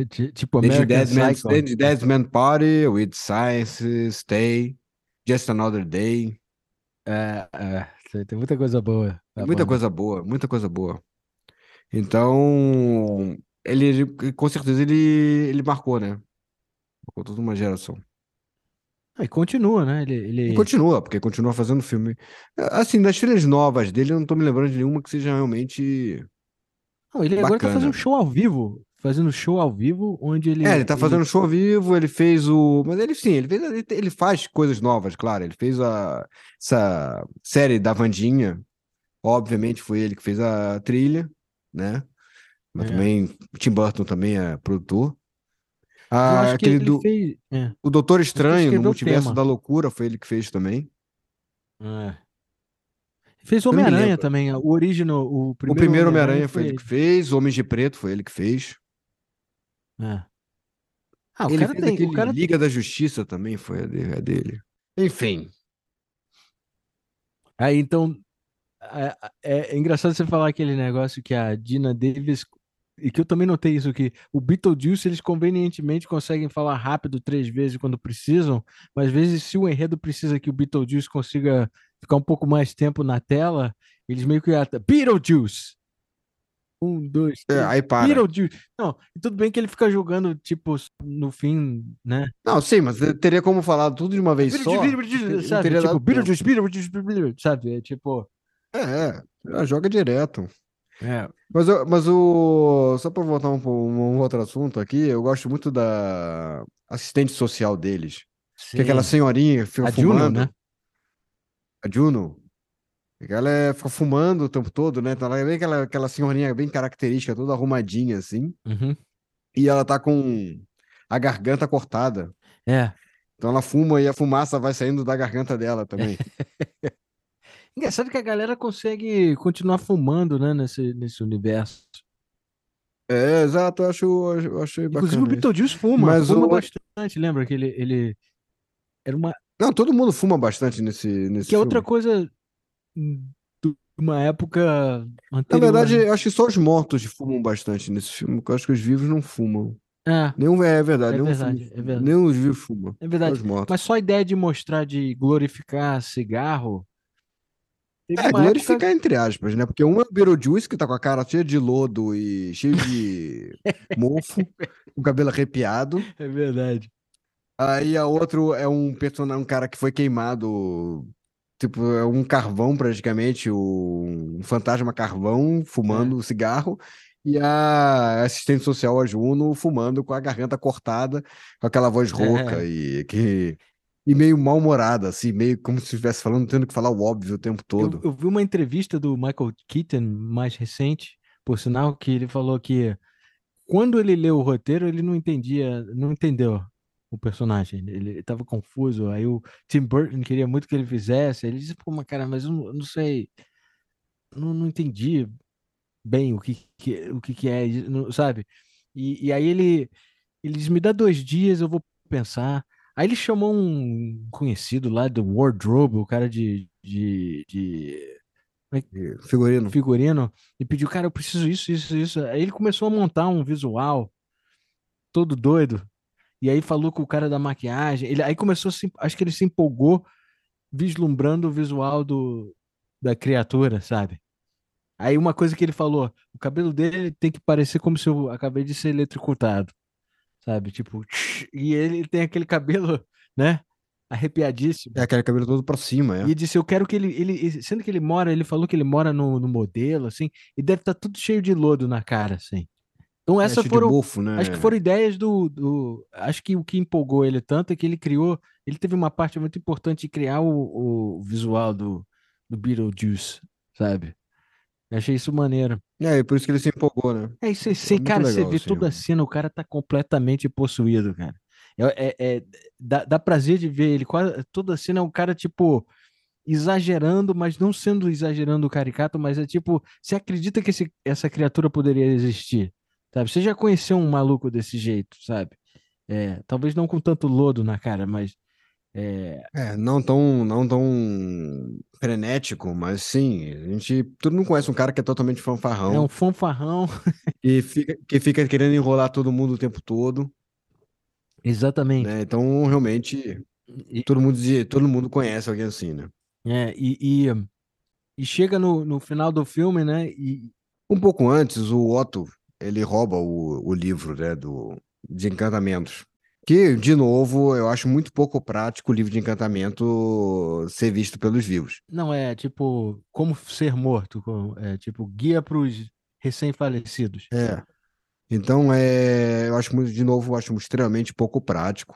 B: Ti- Tipo American
A: Dead Man, Dead Man Party, With Science, Stay, Just Another Day.
B: É, é, tem- muita coisa boa.
A: muita
B: banda.
A: coisa boa, muita coisa boa. Então, ele- com certeza ele, ele marcou, né? Marcou toda uma geração.
B: Ah, E continua, né? Ele, ele...
A: E continua, porque continua fazendo filme. Assim, das trilhas novas dele, eu não tô me lembrando de nenhuma que seja realmente.
B: Não, ele agora tá
A: Bacana.
B: fazendo show ao vivo. Fazendo show ao vivo, onde ele.
A: É, ele tá fazendo show ao vivo, ele fez o. Mas ele sim, ele, fez, ele, ele faz coisas novas, claro. Ele fez a, essa série da Vandinha. Obviamente foi ele que fez a trilha, né? Mas
B: É.
A: também Tim Burton também é produtor. Ah, aquele
B: ele
A: do.
B: fez. É,
A: O Doutor Estranho, no Multiverso
B: tema.
A: da Loucura, foi ele que fez também.
B: é. Fez Homem-Aranha também. O original, o
A: O
B: primeiro,
A: primeiro Homem-Aranha foi ele que fez, Homens de Preto foi ele que fez.
B: É. Ah, o
A: ele
B: cara tem. O cara
A: Liga da Justiça também foi a de- a dele. Enfim.
B: Aí então é, é- é engraçado você falar aquele negócio que a Dina Davis e que eu também notei isso que o Beetlejuice eles convenientemente conseguem falar rápido três vezes quando precisam, mas às vezes se o enredo precisa que o Beetlejuice consiga ficar um pouco mais tempo na tela, eles meio que Beetlejuice. Um, dois,
A: É,
B: três.
A: aí para.
B: Beetlejuice. Não, e tudo bem que ele fica jogando, tipo, no fim, né?
A: Não, sim, mas teria como falar tudo de uma vez só.
B: Beetlejuice, sabe? Tipo. Beetlejuice, Beetlejuice, Beetlejuice, sabe? É tipo.
A: É, é, joga direto.
B: É,
A: Mas, eu- mas o. Só para voltar um, um outro assunto aqui, eu gosto muito da assistente social deles. Que é aquela
B: sim.
A: senhorinha que fica
B: A Juno,
A: fumando.
B: né?
A: A Juno. Ela é, fica fumando o tempo todo, né? Então ela é bem aquela, aquela senhorinha bem característica, toda arrumadinha assim.
B: Uhum.
A: E ela tá com a garganta cortada.
B: É.
A: Então ela fuma e a fumaça vai saindo da garganta dela também.
B: Engraçado que a galera consegue continuar fumando, né, nesse, nesse universo.
A: É, exato, eu acho, eu achei
B: Inclusive o
A: bacana.
B: Beetlejuice fuma,
A: Mas
B: fuma
A: o-
B: bastante, lembra que ele, ele era uma
A: Não, todo mundo fuma bastante nesse, nesse
B: que é outra coisa de uma época
A: Na
B: anterior.
A: verdade,
B: né?
A: eu acho que só os mortos fumam bastante nesse filme, porque eu acho que os vivos não fumam.
B: é,
A: Nenhum, é verdade,
B: É
A: nenhum
B: verdade,
A: filme-
B: é verdade.
A: nenhum os vivos fumam.
B: é verdade.
A: os.
B: Mas só a ideia de mostrar de glorificar cigarro.
A: É, glorificar
B: época-
A: entre aspas, né? Porque um é o Beetlejuice, que tá com a cara cheia de lodo e cheio de mofo, com o cabelo arrepiado.
B: É verdade.
A: Aí a outro é um personagem, um cara que foi queimado, tipo, é um carvão praticamente, um fantasma carvão fumando cigarro. E a assistente social, a Juno, fumando com a garganta cortada, com aquela voz rouca e que e meio mal-humorada, assim, meio como se estivesse falando, tendo que falar o óbvio o tempo
B: Eu,
A: todo.
B: eu vi uma entrevista do Michael Keaton, mais recente, por sinal, que ele falou que quando ele leu o roteiro, ele não entendia, não entendeu o personagem. Ele estava confuso. Aí o Tim Burton queria muito que ele fizesse. Ele disse, pô, mas cara, mas eu não, eu não sei, não, não entendi bem o que, que- o que, que é, não- sabe? E, e aí ele, ele disse, me dá dois dias, eu vou pensar. Aí ele chamou um conhecido lá do Wardrobe, o cara de, de, de
A: E Figurino.
B: figurino e pediu, cara, eu preciso isso, isso, isso. Aí ele começou a montar um visual todo doido. E aí falou com o cara da maquiagem. Ele, aí começou a se, acho que ele se empolgou vislumbrando o visual do, da criatura, sabe? Aí uma coisa que ele falou, o cabelo dele tem que parecer como se eu acabei de ser eletrocutado, sabe? Tipo, e ele tem aquele cabelo, né? Arrepiadíssimo.
A: É aquele cabelo todo pra cima, é.
B: E disse, eu quero que ele, ele, sendo que ele mora, ele falou que ele mora no, no modelo, assim, e deve estar tudo cheio de lodo na cara, assim. Então
A: É,
B: essas
A: de
B: foram,
A: bofo, né?
B: acho que foram ideias do, do, acho que o que empolgou ele tanto é que ele criou, ele teve uma parte muito importante de criar o, o visual do, do Beetlejuice, sabe? Eu achei isso maneiro.
A: É, e por isso que ele se empolgou, né?
B: É isso, aí,
A: muito
B: cara, você vê
A: assim,
B: toda a
A: ó.
B: cena, o cara tá completamente possuído, cara. É, é- é- dá, dá prazer de ver ele, quase, toda a cena é um cara, tipo, exagerando, mas não sendo exagerando caricato, mas é tipo, você acredita que esse- essa criatura poderia existir, sabe? Você já conheceu um maluco desse jeito, sabe? É, talvez não com tanto lodo na cara, mas é,
A: É, não tão, não tão frenético, mas sim, a gente, todo mundo conhece um cara que é totalmente
B: é
A: fanfarrão,
B: um fanfarrão.
A: que fica, que fica querendo enrolar todo mundo o tempo todo,
B: Exatamente.
A: né? Então, realmente,
B: E-
A: todo mundo, todo mundo conhece alguém assim, né?
B: É, e, e, e chega no, no final do filme, né? E,
A: Um pouco antes, o Otto, ele rouba o, o livro, né, do, de encantamentos. Que, de novo, eu acho muito pouco prático o livro de encantamento ser visto pelos vivos.
B: Não, é tipo, como ser morto, é tipo, guia para os recém-falecidos.
A: É. Então, é, eu acho muito, de novo, eu acho extremamente pouco prático.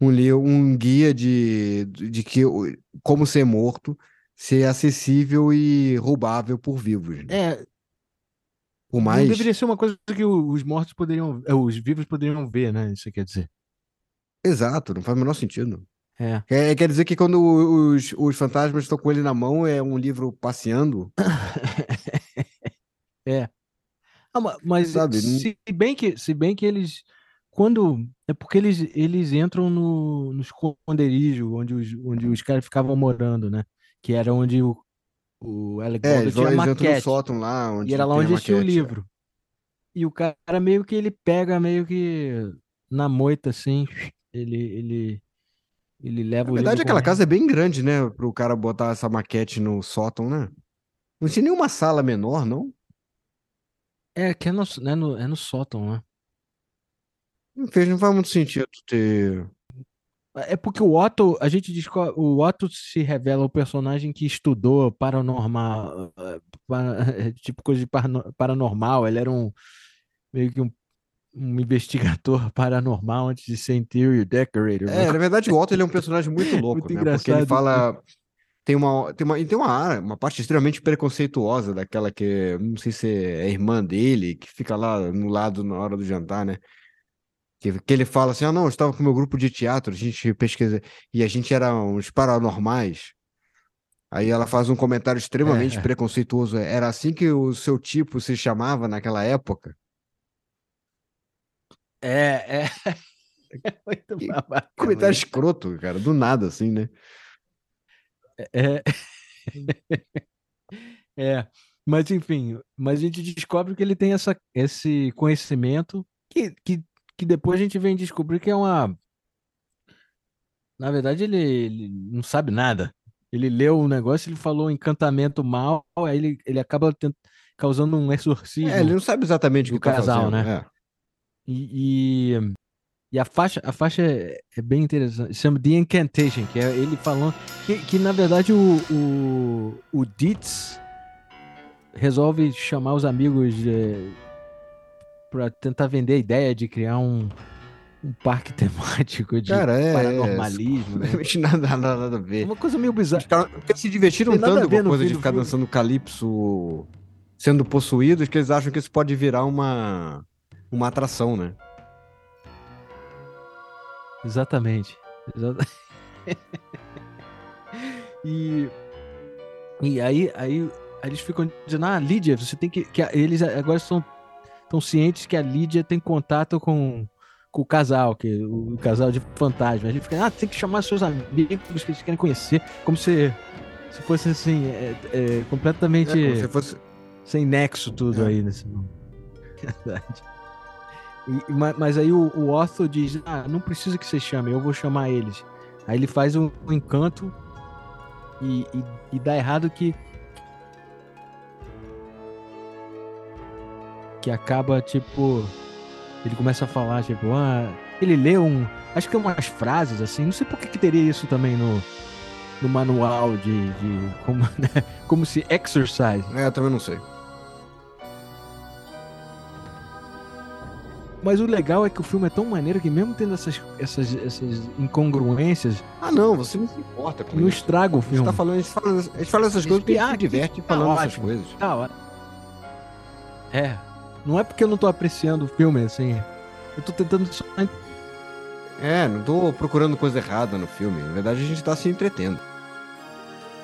A: Um, um guia de, de que, o- como ser morto ser acessível e roubável por vivos. né?
B: É, não
A: mais.
B: deveria ser uma coisa que o- os mortos poderiam, é, os vivos poderiam ver, né? Isso quer dizer.
A: Exato, não faz o menor sentido.
B: É.
A: Quer, quer dizer que quando os, os fantasmas estão com ele na mão, é um livro passeando?
B: É. Ah, ma- mas
A: Sabe, não-
B: se bem que, se bem que eles, quando, é porque eles, eles entram no, no esconderijo onde os, onde os caras ficavam morando, né? Que era onde o, o Alec
A: É,
B: Baldwin tinha
A: entram no
B: maquete.
A: sótão lá, onde
B: E era lá onde eles tinham o
A: maquete, é.
B: livro. E o cara meio que ele pega meio que na moita, assim, ele, ele, ele leva
A: Na verdade, aquela
B: correndo.
A: casa é bem grande, né? Para o cara botar essa maquete no sótão, né? Não tinha nenhuma sala menor, não?
B: É, que é no, é no, é no sótão, né?
A: Não fez, não faz muito sentido ter.
B: É porque o Otto, a gente descobre, o Otto se revela o personagem que estudou paranormal, eh, para- tipo coisa de parano- paranormal. Ele era um meio que um, um investigador paranormal antes de ser interior decorator.
A: É, na verdade, o Otto ele é um personagem muito louco,
B: Muito
A: né? Porque ele
B: engraçado.
A: fala. Tem uma, tem uma, tem uma, área- uma parte extremamente preconceituosa daquela que, não sei se é a irmã dele, que fica lá no lado na hora do jantar, né? Que, que ele fala assim: ah, não, eu estava com o meu grupo de teatro, a gente pesquisa, e a gente era uns paranormais. Aí ela faz um comentário extremamente
B: É.
A: preconceituoso. Era assim que o seu tipo se chamava naquela época?
B: É, é. Muito babaca,
A: Comentário escroto, cara, do nada, assim, né?
B: É. É, mas enfim, mas a gente descobre que ele tem essa, esse conhecimento que, que, que depois a gente vem descobrir que é uma. Na verdade, ele, ele não sabe nada. Ele leu o negócio, ele falou encantamento mal, aí ele, ele acaba tent- causando um exorcismo.
A: É, ele não sabe exatamente o que tá
B: casal,
A: fazendo,
B: né?
A: é.
B: E, e, e a faixa, a faixa é, é bem interessante. Se chama The Incantation, que é ele falando que, que na verdade o, o, o Dietz resolve chamar os amigos é, para tentar vender a ideia de criar um, um parque temático de
A: Cara, é.
B: paranormalismo, né?
A: Realmente nada, nada, nada a
B: É
A: ver.
B: uma coisa meio bizarra.
A: caras porque se divertiram tanto com a coisa de ficar
B: filme.
A: dançando calypso sendo possuídos que eles acham que isso pode virar uma, uma atração, né?
B: Exatamente. Exata- e, e aí, aí, aí eles ficam dizendo, ah, Lídia, você tem que. que a- eles agora estão tão cientes que a Lídia tem contato com, com o casal, que o, casal de fantasmas. Ele fica, ah, tem que chamar seus amigos que eles querem conhecer, como se, se fosse assim, é, é, completamente
A: É, se fosse...
B: sem nexo tudo
A: É.
B: aí nesse mundo. Verdade. E- ma- mas aí o, o Otho diz: Ah, não precisa que você chame, eu vou chamar eles. Aí ele faz um, um encanto e, e, e dá errado que. Que acaba, tipo. Ele começa a falar, tipo, ah. Ele lê um. Acho que é umas frases assim. Não sei por que, que teria isso também no, no manual de. de como, né, como se exercise.
A: É, eu também não sei.
B: Mas o legal é que o filme é tão maneiro que mesmo tendo essas, essas, essas incongruências,
A: Ah, não, você não se importa com
B: não
A: isso.
B: estraga o
A: gente
B: filme.
A: tá falando, a gente fala, a gente fala essas coisas porque a gente se diverte
B: tá
A: falando essas coisas.
B: Tá, ó. É. Não é porque eu não tô apreciando o filme, assim. Eu tô tentando só.
A: É, não tô procurando coisa errada no filme. Na verdade, a gente tá se entretendo.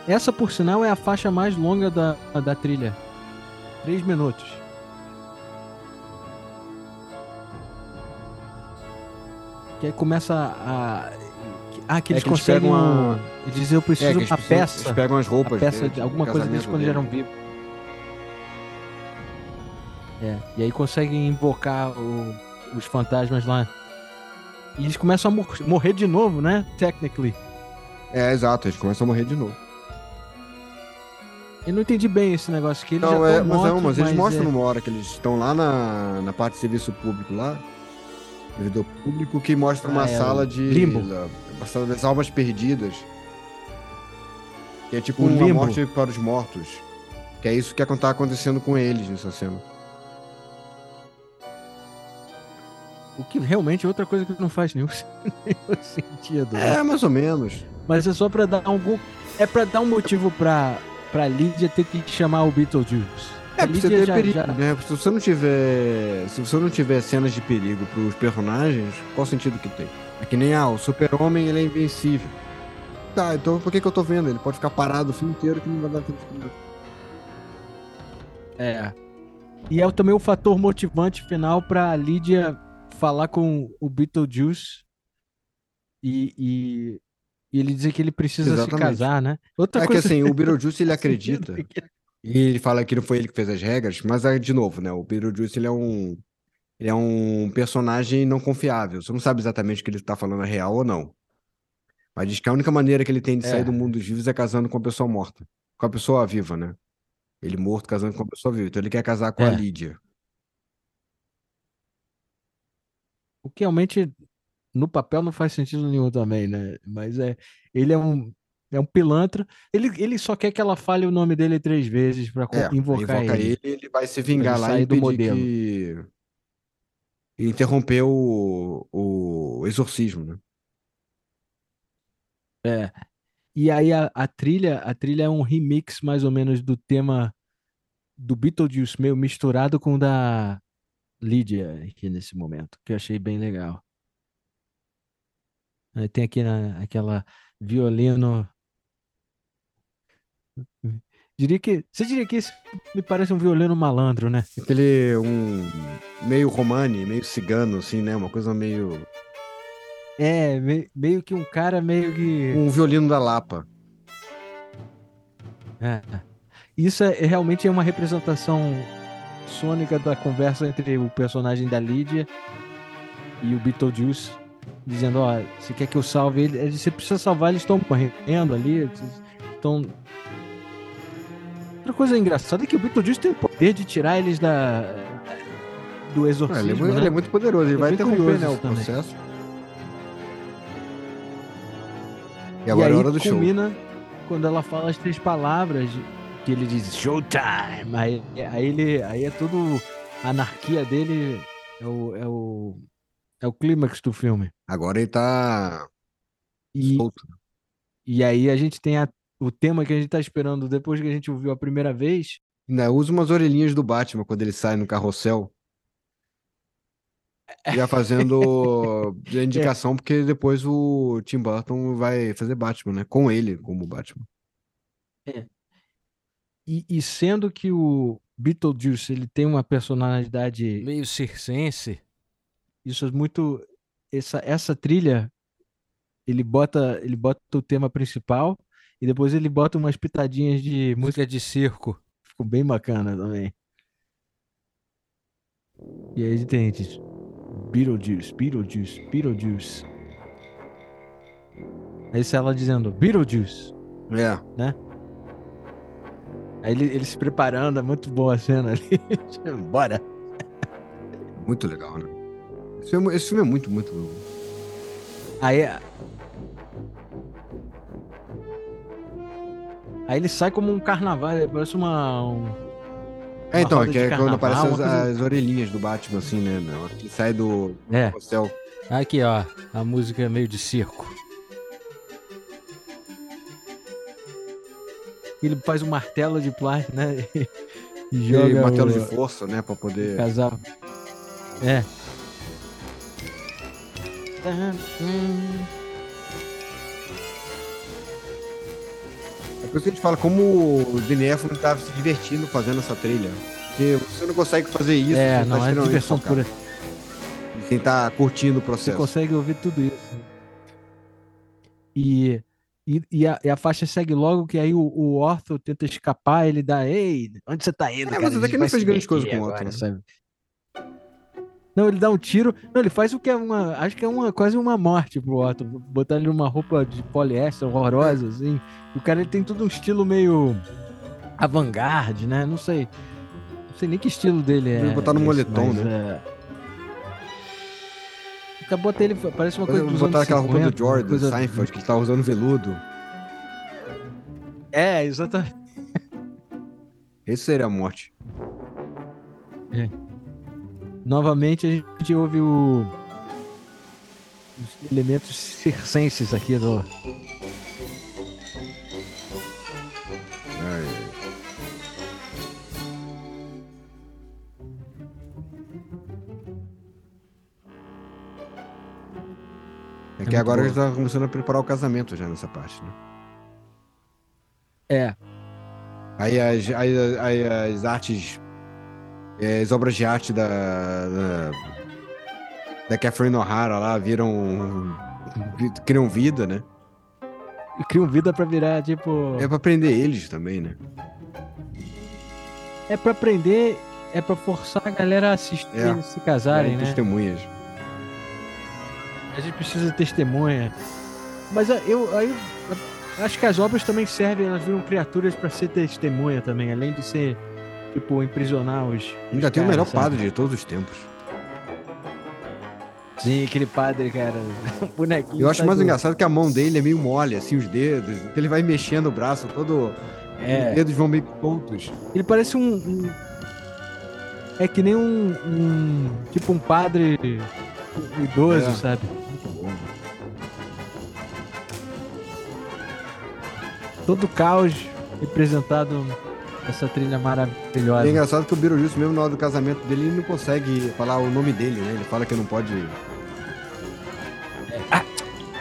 B: Essa, por sinal, é a faixa mais longa da, da trilha. Três minutos. Que aí começa a. Ah, que
A: É
B: eles
A: que eles
B: conseguem.
A: a-
B: Eles dizem, eu
A: É,
B: preciso
A: que
B: uma
A: eles precisam-
B: peça.
A: Eles pegam as
B: a
A: roupas
B: peça
A: deles,
B: alguma coisa deles quando eles eram vivos. É, e aí conseguem invocar o- os fantasmas lá. E eles começam a mor- morrer de novo, né? Technically.
A: É, exato, eles começam a morrer de novo.
B: Eu não entendi bem esse negócio que eles
A: Não,
B: já
A: é, mas,
B: mortos,
A: não, mas eles mostram
B: é-
A: numa hora que eles estão lá na, na parte de serviço público lá, servidor público, que mostra uma
B: Ah, é,
A: sala de.
B: limbo.
A: Uma sala das almas perdidas. Que é tipo
B: O
A: uma
B: limbo.
A: morte para os mortos. Que é isso que tá acontecendo com eles nessa cena.
B: O que realmente é outra coisa que não faz nenhum, nenhum sentido. né?
A: É, mais ou menos.
B: Mas é só pra dar algum. É pra dar um motivo pra, pra Lídia ter que chamar o Beetlejuice.
A: É, você ter
B: já-
A: perigo,
B: já-
A: né? Se você não tiver. Se você não tiver cenas de perigo pros personagens, qual sentido que tem? É que nem, ah, o super-homem ele é invencível. Tá, então por que, que eu tô vendo? Ele pode ficar parado o filme inteiro que não vai dar tempo de.
B: É. E é também o fator motivante final pra Lídia falar com o Beetlejuice e, e, e ele dizer que ele precisa se
A: Exatamente.
B: casar, né? Outra
A: É que
B: coisa
A: assim, o Beetlejuice ele acredita. E ele fala que não foi ele que fez as regras, mas de novo, né? O Beetlejuice ele é um ele é um personagem não confiável. Você não sabe exatamente o que ele está falando é real ou não. Mas diz que a única maneira que ele tem de
B: é.
A: sair do mundo dos vivos é casando com a pessoa morta. Com a pessoa viva, né? Ele morto casando com a pessoa viva. Então ele quer casar com
B: é.
A: a Lídia.
B: O que realmente no papel não faz sentido nenhum também, né? Mas é. Ele é um é um pilantra. Ele, ele só quer que ela fale o nome dele três vezes para
A: É,
B: invocar
A: invoca
B: ele.
A: ele, ele vai se vingar lá e
B: do modelo.
A: que... e interromper o, o exorcismo, né?
B: É. E aí a, a trilha, a trilha é um remix mais ou menos do tema do Beetlejuice, meio misturado com o da Lídia aqui nesse momento, que eu achei bem legal. Aí tem aqui na, aquela violino. Diria que. Você diria que esse me parece um violino malandro, né?
A: Aquele um meio romani, meio cigano, assim, né? Uma coisa meio.
B: É, me- meio que um cara meio que.
A: Um violino da Lapa.
B: É. Isso é, é realmente é uma representação sônica da conversa entre o personagem da Lídia e o Beetlejuice, dizendo, ó, você quer que eu salve ele? Você precisa salvar, eles estão correndo ali, estão... Outra coisa engraçada é que o Beetlejuice tem o poder de tirar eles da do exorcismo,
A: ele, é, muito-
B: né?
A: ele é muito poderoso, ele
B: É
A: vai interromper né, o
B: também.
A: processo. E
B: E
A: agora é
B: aí
A: hora do show.
B: culmina quando ela fala as três palavras que ele diz showtime. Aí, aí ele aí é tudo a anarquia dele é o é o é o clímax do filme.
A: Agora ele tá
B: E,
A: solto.
B: e aí a gente tem a- o tema que a gente tá esperando depois que a gente ouviu a primeira vez.
A: Ainda usa umas orelhinhas do Batman quando ele sai no carrossel. Já fazendo a indicação, porque depois o Tim Burton vai fazer Batman, né? Com ele como Batman.
B: E, e sendo que o Beetlejuice ele tem uma personalidade meio circense, isso é muito essa essa trilha ele bota ele bota o tema principal e depois ele bota umas pitadinhas de música de circo. Ficou bem bacana também. E aí tem diz, Beetlejuice, Beetlejuice, Beetlejuice. Aí sai ela dizendo Beetlejuice.
A: É.
B: Aí ele, ele se preparando, é muito boa a cena ali. Bora.
A: Muito legal, né? Esse filme, esse filme é muito, muito.
B: Aí. Aí ele sai como um carnaval, parece uma. um-
A: É, então, é que é quando aparecem as,
B: coisa-
A: as orelhinhas do Batman, assim, né? meu? Que sai do
B: É.
A: carrossel.
B: Aqui, ó. A música é meio de circo. Ele faz um martelo de plástico, né? E
A: E
B: joga
A: martelo
B: o,
A: de força, né? Pra poder.
B: casal. É.
A: É por isso que a gente fala como o Denis Elfman tava se divertindo fazendo essa trilha. Porque você não consegue fazer isso.
B: É,
A: você
B: não,
A: tá
B: é diversão pura.
A: Sem tá curtindo o
B: Você
A: processo.
B: consegue ouvir tudo isso. E, e, e a, e a faixa segue logo que aí o, o Ortho tenta escapar, ele dá, ei, onde você tá indo,
A: É,
B: cara?
A: mas até que não fez
B: meter
A: coisas com o Ortho, né?
B: sabe? Não, ele dá um tiro. Não, ele faz o que é uma. Acho que é uma quase uma morte pro Otto. Botar ele numa roupa de poliéster horrorosa, assim. O cara ele tem todo um estilo meio avant-garde, né? Não sei. Não sei nem que estilo dele é.
A: Ele botar no
B: esse,
A: moletom,
B: mas,
A: né?
B: é... O cara bota ele, parece uma coisa dos
A: botar aquela roupa
B: 50,
A: do Jordan,
B: coisa-
A: Seinfeld, que ele tava usando veludo.
B: É, exatamente.
A: Esse seria a morte.
B: Novamente a gente ouve o... os elementos circenses aqui do.
A: Ai, É que
B: muito
A: agora
B: boa.
A: eles estão começando a preparar o casamento já nessa parte, né?
B: É,
A: Aí as, aí, aí as artes, é, as obras de arte da, da, da Catherine O'Hara lá viram, vi- criam vida, né?
B: e criam vida pra virar, tipo.
A: É pra prender eles também, né?
B: É pra aprender, é pra forçar a galera a assistir
A: É.
B: se casarem,
A: É,
B: né?
A: Testemunhas.
B: A gente precisa de testemunha. Mas ah, eu, aí, eu acho que as obras também servem, elas viram criaturas pra ser testemunha também, além de ser, tipo, imprisionar os.
A: Ainda
B: os
A: tem o
B: caras,
A: melhor
B: sabe?
A: padre de todos os tempos.
B: Sim, aquele padre, cara. bonequinho.
A: Eu acho
B: tá
A: mais
B: do-
A: engraçado que a mão dele é meio mole, assim, os dedos. que Ele vai mexendo o braço todo.
B: É.
A: Os dedos vão meio tontos.
B: Ele parece um. um- É que nem um, um- Tipo um padre idoso,
A: É.
B: sabe?
A: Muito bom.
B: Todo o caos representado nessa trilha
A: E
B: maravilhosa.
A: é engraçado que o Beetlejuice, mesmo na hora do casamento dele, ele não consegue falar o nome dele, né? Ele fala que não pode.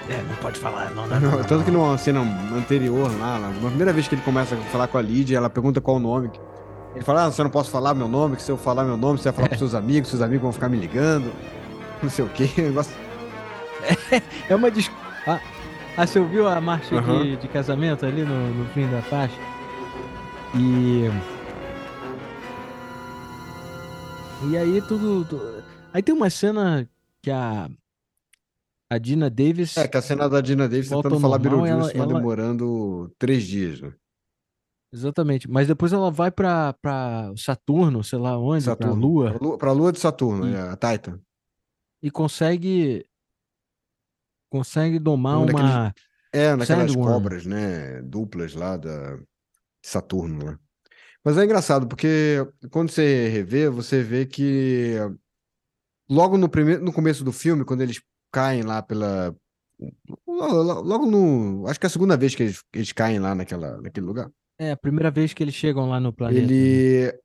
B: É, não pode falar, não, não, não, não,
A: Tanto que numa cena anterior, lá, na primeira vez que ele começa a falar com a Lídia, ela pergunta qual o nome. Ele fala, ah, você não posso falar meu nome, que se eu falar meu nome, você vai falar pros seus amigos, seus amigos vão ficar me ligando. Não sei o quê. Negócio...
B: É uma dis... ah, ah, você ouviu a marcha de,
A: Aham.
B: de casamento ali no, no fim da faixa? E. E aí tudo. tu- Aí tem uma cena que a. A Dina Davis.
A: É, que a cena da Dina Davis tentando falar Beetlejuice,
B: ela- ela-
A: demorando três dias. Né?
B: Exatamente. Mas depois ela vai pra, pra Saturno, sei lá onde, pra
A: Saturno.
B: Lua,
A: Pra Lua, pra Lua de Saturno,
B: E-
A: é, a Titan.
B: e consegue. Consegue domar
A: Um daqueles-
B: uma.
A: É, naquelas
B: Sandworm.
A: cobras, né? Duplas lá da Saturno, né? Mas é engraçado, porque quando você revê, você vê que logo no primeiro, no começo do filme, quando eles caem lá pela. Logo, no. Acho que é a segunda vez que eles, eles caem lá naquela, naquele lugar.
B: É a primeira vez que eles chegam lá no planeta. né?
A: Ele.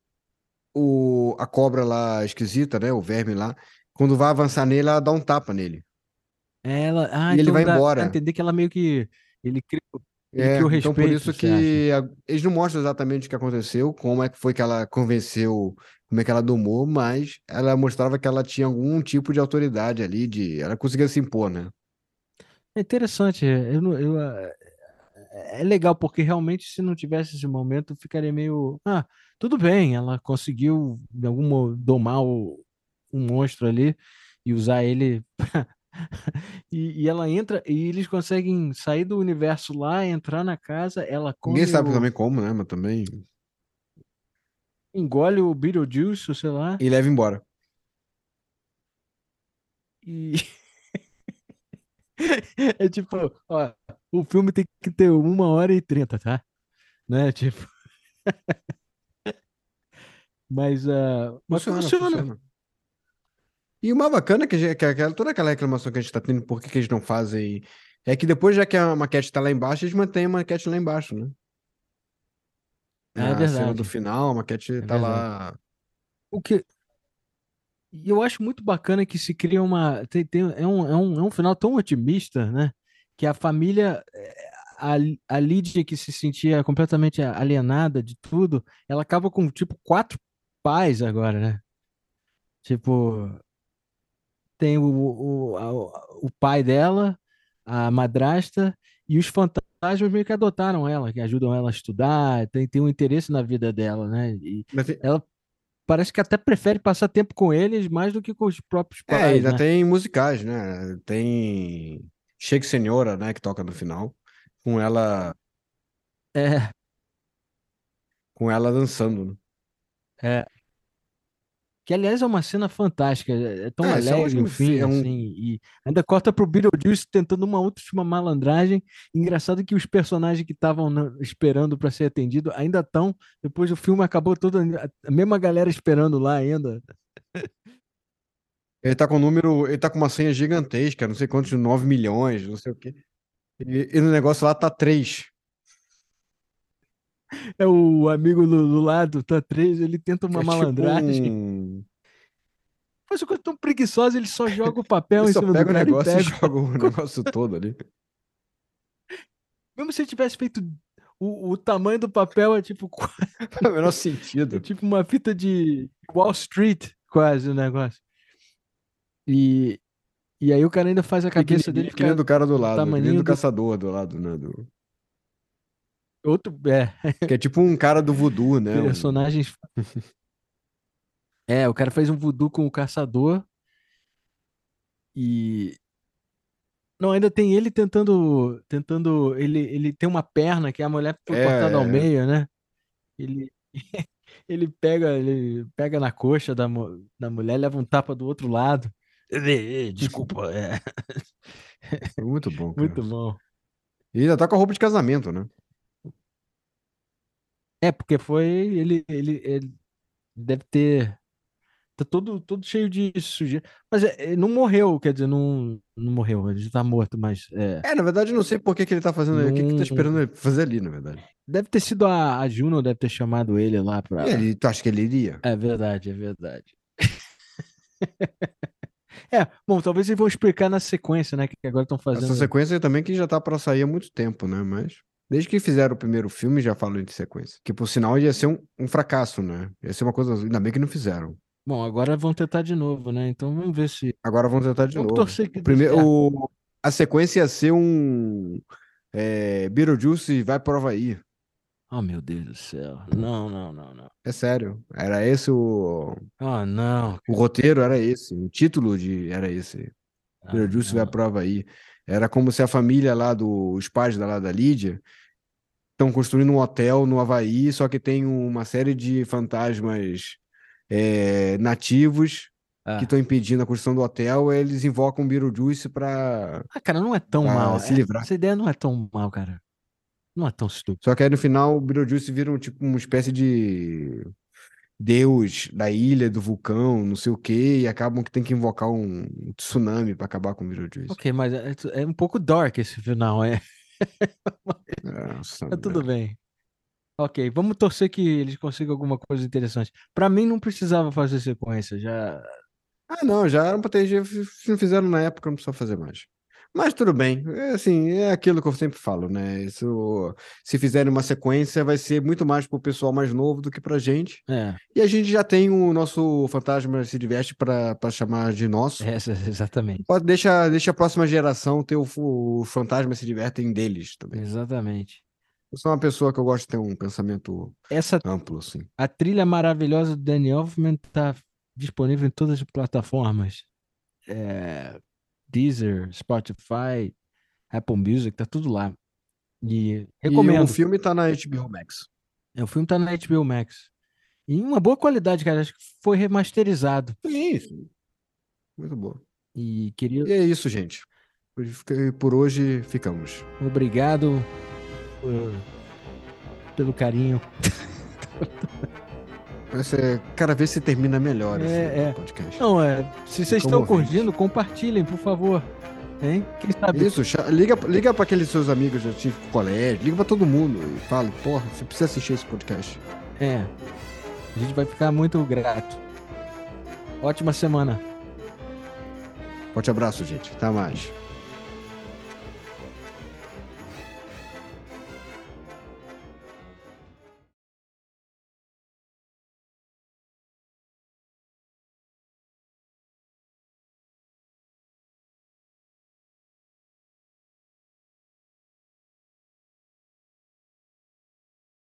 A: O, a cobra lá esquisita, né? O verme lá. Quando vai avançar nele, ela dá um tapa nele.
B: Ela, ah,
A: E ele
B: então
A: vai
B: dá
A: embora.
B: pra entender que ela meio que ele ele
A: É,
B: cria o
A: então por
B: respeito,
A: isso que a- eles não mostram exatamente o que aconteceu, como é que foi que ela convenceu, como é que ela domou, mas ela mostrava que ela tinha algum tipo de autoridade ali, de ela conseguia se impor, né?
B: É interessante, eu, eu, ah, é legal porque realmente se não tivesse esse momento eu ficaria meio, ah, tudo bem, ela conseguiu de algum modo domar o, um monstro ali e usar ele e, e ela entra e eles conseguem sair do universo lá, entrar na casa, ela
A: Ninguém
B: come
A: sabe
B: o-
A: também como, né? Mas também.
B: engole o Beetlejuice, sei lá,
A: E leva embora.
B: E é tipo, ó, o filme tem que ter uma hora e trinta, tá? Né? Tipo. Mas, ah, mas
A: Funciona,
B: funciona.
A: funciona. E mais bacana é que, gente- que aquela- toda aquela reclamação que a gente tá tendo, por que que eles não fazem. É que depois, já que a maquete tá lá embaixo, eles mantêm a maquete lá embaixo, né?
B: É
A: a cena
B: verdade.
A: do final, a maquete
B: É
A: tá lá.
B: O que eu acho muito bacana que se cria uma tem, tem- é, um, é, um, é um final tão otimista, né? Que a família eh, a, a Lídia que se sentia completamente alienada de tudo, ela acaba com tipo quatro pais agora, né? Tipo, tem o, o, a- o pai dela, a madrasta e os fantasmas meio que adotaram ela, que ajudam ela a estudar, tem, tem um interesse na vida dela, né? E
A: Mas
B: ela parece que até prefere passar tempo com eles mais do que com os próprios
A: É,
B: pais,
A: ainda
B: né?
A: tem musicais, né? Tem Shake Senhora, né? Que toca no final. Com ela,
B: É,
A: com ela dançando, né?
B: é. Que, aliás, é uma cena fantástica. É é tão
A: É, esse é
B: alegre o
A: ótimo
B: fim,
A: fi- é um-
B: assim. E ainda corta pro Beetlejuice tentando uma última malandragem. Engraçado que os personagens que estavam esperando para ser atendido ainda estão. Depois o filme acabou todo. A mesma galera esperando lá ainda.
A: Ele tá com um número, ele tá com uma senha gigantesca, não sei quantos, 9 milhões, não sei o quê. E, e no negócio lá tá 3.
B: É o amigo do, do lado, tá três, ele tenta uma
A: É tipo
B: malandragem.
A: um...
B: Faz uma coisa tão preguiçosa, ele só joga o papel
A: Ele
B: em
A: só
B: cima do
A: pega o
B: cara e
A: negócio e
B: pega.
A: joga o negócio todo ali.
B: Mesmo se ele tivesse feito o, o tamanho do papel é tipo,
A: Faz o menor
B: é
A: sentido.
B: tipo uma fita de Wall Street, quase o negócio. E, e aí o cara ainda faz a cabeça dele
A: que nem
B: ficar
A: do cara do lado, que nem do
B: do-
A: caçador do lado, né? do-
B: outro é,
A: Que é tipo um cara do voodoo, né?
B: Personagens. É, o cara fez um voodoo com o caçador e não, ainda tem ele tentando, tentando, ele, ele tem uma perna que a mulher foi
A: É,
B: cortada ao
A: é.
B: meio, né? Ele ele pega, ele pega na coxa da, da mulher, leva um tapa do outro lado. Desculpa, é.
A: Muito bom, cara.
B: Muito bom.
A: E ainda tá com a roupa de casamento, né?
B: É, porque foi. Ele, ele, ele deve ter. Tá todo, todo cheio de sujeira. Mas é, não morreu, quer dizer, não, não morreu. Ele já tá morto, mas. É,
A: É, na verdade, eu não sei por que, que ele tá fazendo. O que, que
B: Não-
A: tá esperando ele fazer ali, na verdade.
B: deve ter sido a, a Juno, deve ter chamado ele lá pra.
A: E ele, tu acha que ele iria?
B: É verdade, é verdade. É, bom, talvez eles vão explicar na sequência, né? Que agora estão fazendo.
A: Essa sequência também que já tá pra sair há muito tempo, né? Mas. Desde que fizeram o primeiro filme, já falam de sequência. Que por sinal ia ser um, um fracasso, né? Ia ser uma coisa. Ainda bem que não fizeram.
B: Bom, agora vão tentar de novo, né? Então vamos ver se.
A: Agora vamos tentar de
B: Vamos
A: novo.
B: torcer que
A: primeiro, o- a sequência ia ser um. É, Beetlejuice vai pro Havaí.
B: Oh, meu Deus do céu. Não, não, não, não.
A: É sério. Era esse o.
B: Oh, não.
A: O roteiro era esse. O título de era esse.
B: Ah,
A: Beetlejuice vai
B: não.
A: pro Havaí. Era como se a família lá do. Os pais da lá da Lídia estão construindo um hotel no Havaí, só que tem uma série de fantasmas é, nativos
B: Ah.
A: que estão impedindo a construção do hotel. Eles invocam o Beetlejuice pra.
B: Ah, cara, não é tão mal.
A: se
B: É,
A: livrar.
B: Essa ideia não é tão mal, cara. Não é tão estúpido.
A: Só que aí no final o Beetlejuice vira um, tipo uma espécie de deus da ilha, do vulcão, não sei o quê, e acabam que tem que invocar um tsunami pra acabar com o Beetlejuice.
B: Ok, mas é, é um pouco dark esse final, é.
A: Nossa,
B: Mas tudo bem. Ok, vamos torcer que eles consigam alguma coisa interessante. Pra mim não precisava fazer sequência, já.
A: Ah, não, já era pra ter. já não fizeram na época, não precisa fazer mais. Mas tudo bem, é assim, é aquilo que eu sempre falo, né? Isso, se fizerem uma sequência, vai ser muito mais pro pessoal mais novo do que pra gente.
B: É,
A: E a gente já tem o nosso Fantasma se diverte pra chamar de nosso.
B: essa, exatamente.
A: Pode, deixa, deixa a próxima geração ter o, o fantasma se divertem deles também.
B: Exatamente.
A: Eu sou uma pessoa que eu gosto de ter um pensamento
B: Essa
A: amplo, assim.
B: a trilha maravilhosa do Danny Elfman tá disponível em todas as plataformas. É, Deezer, Spotify, Apple Music, tá tudo lá. E
A: E
B: recomendo.
A: o filme tá na HBO Max.
B: É, O filme tá na HBO Max. E uma boa qualidade, cara. Acho que foi remasterizado.
A: Sim, sim. Muito boa.
B: E queria.
A: E é isso, gente. Por- Por hoje ficamos.
B: Obrigado por- pelo carinho.
A: É, cada vez se termina melhor esse
B: É, é.
A: podcast.
B: Não, é. Se vocês estão curtindo, compartilhem, por favor. Hein? Quem sabe?
A: Isso, liga, liga para aqueles seus amigos do antigo colégio, liga pra todo mundo e fala, porra, você precisa assistir esse podcast.
B: É. A gente vai ficar muito grato. Ótima semana.
A: Forte abraço, gente. Até mais.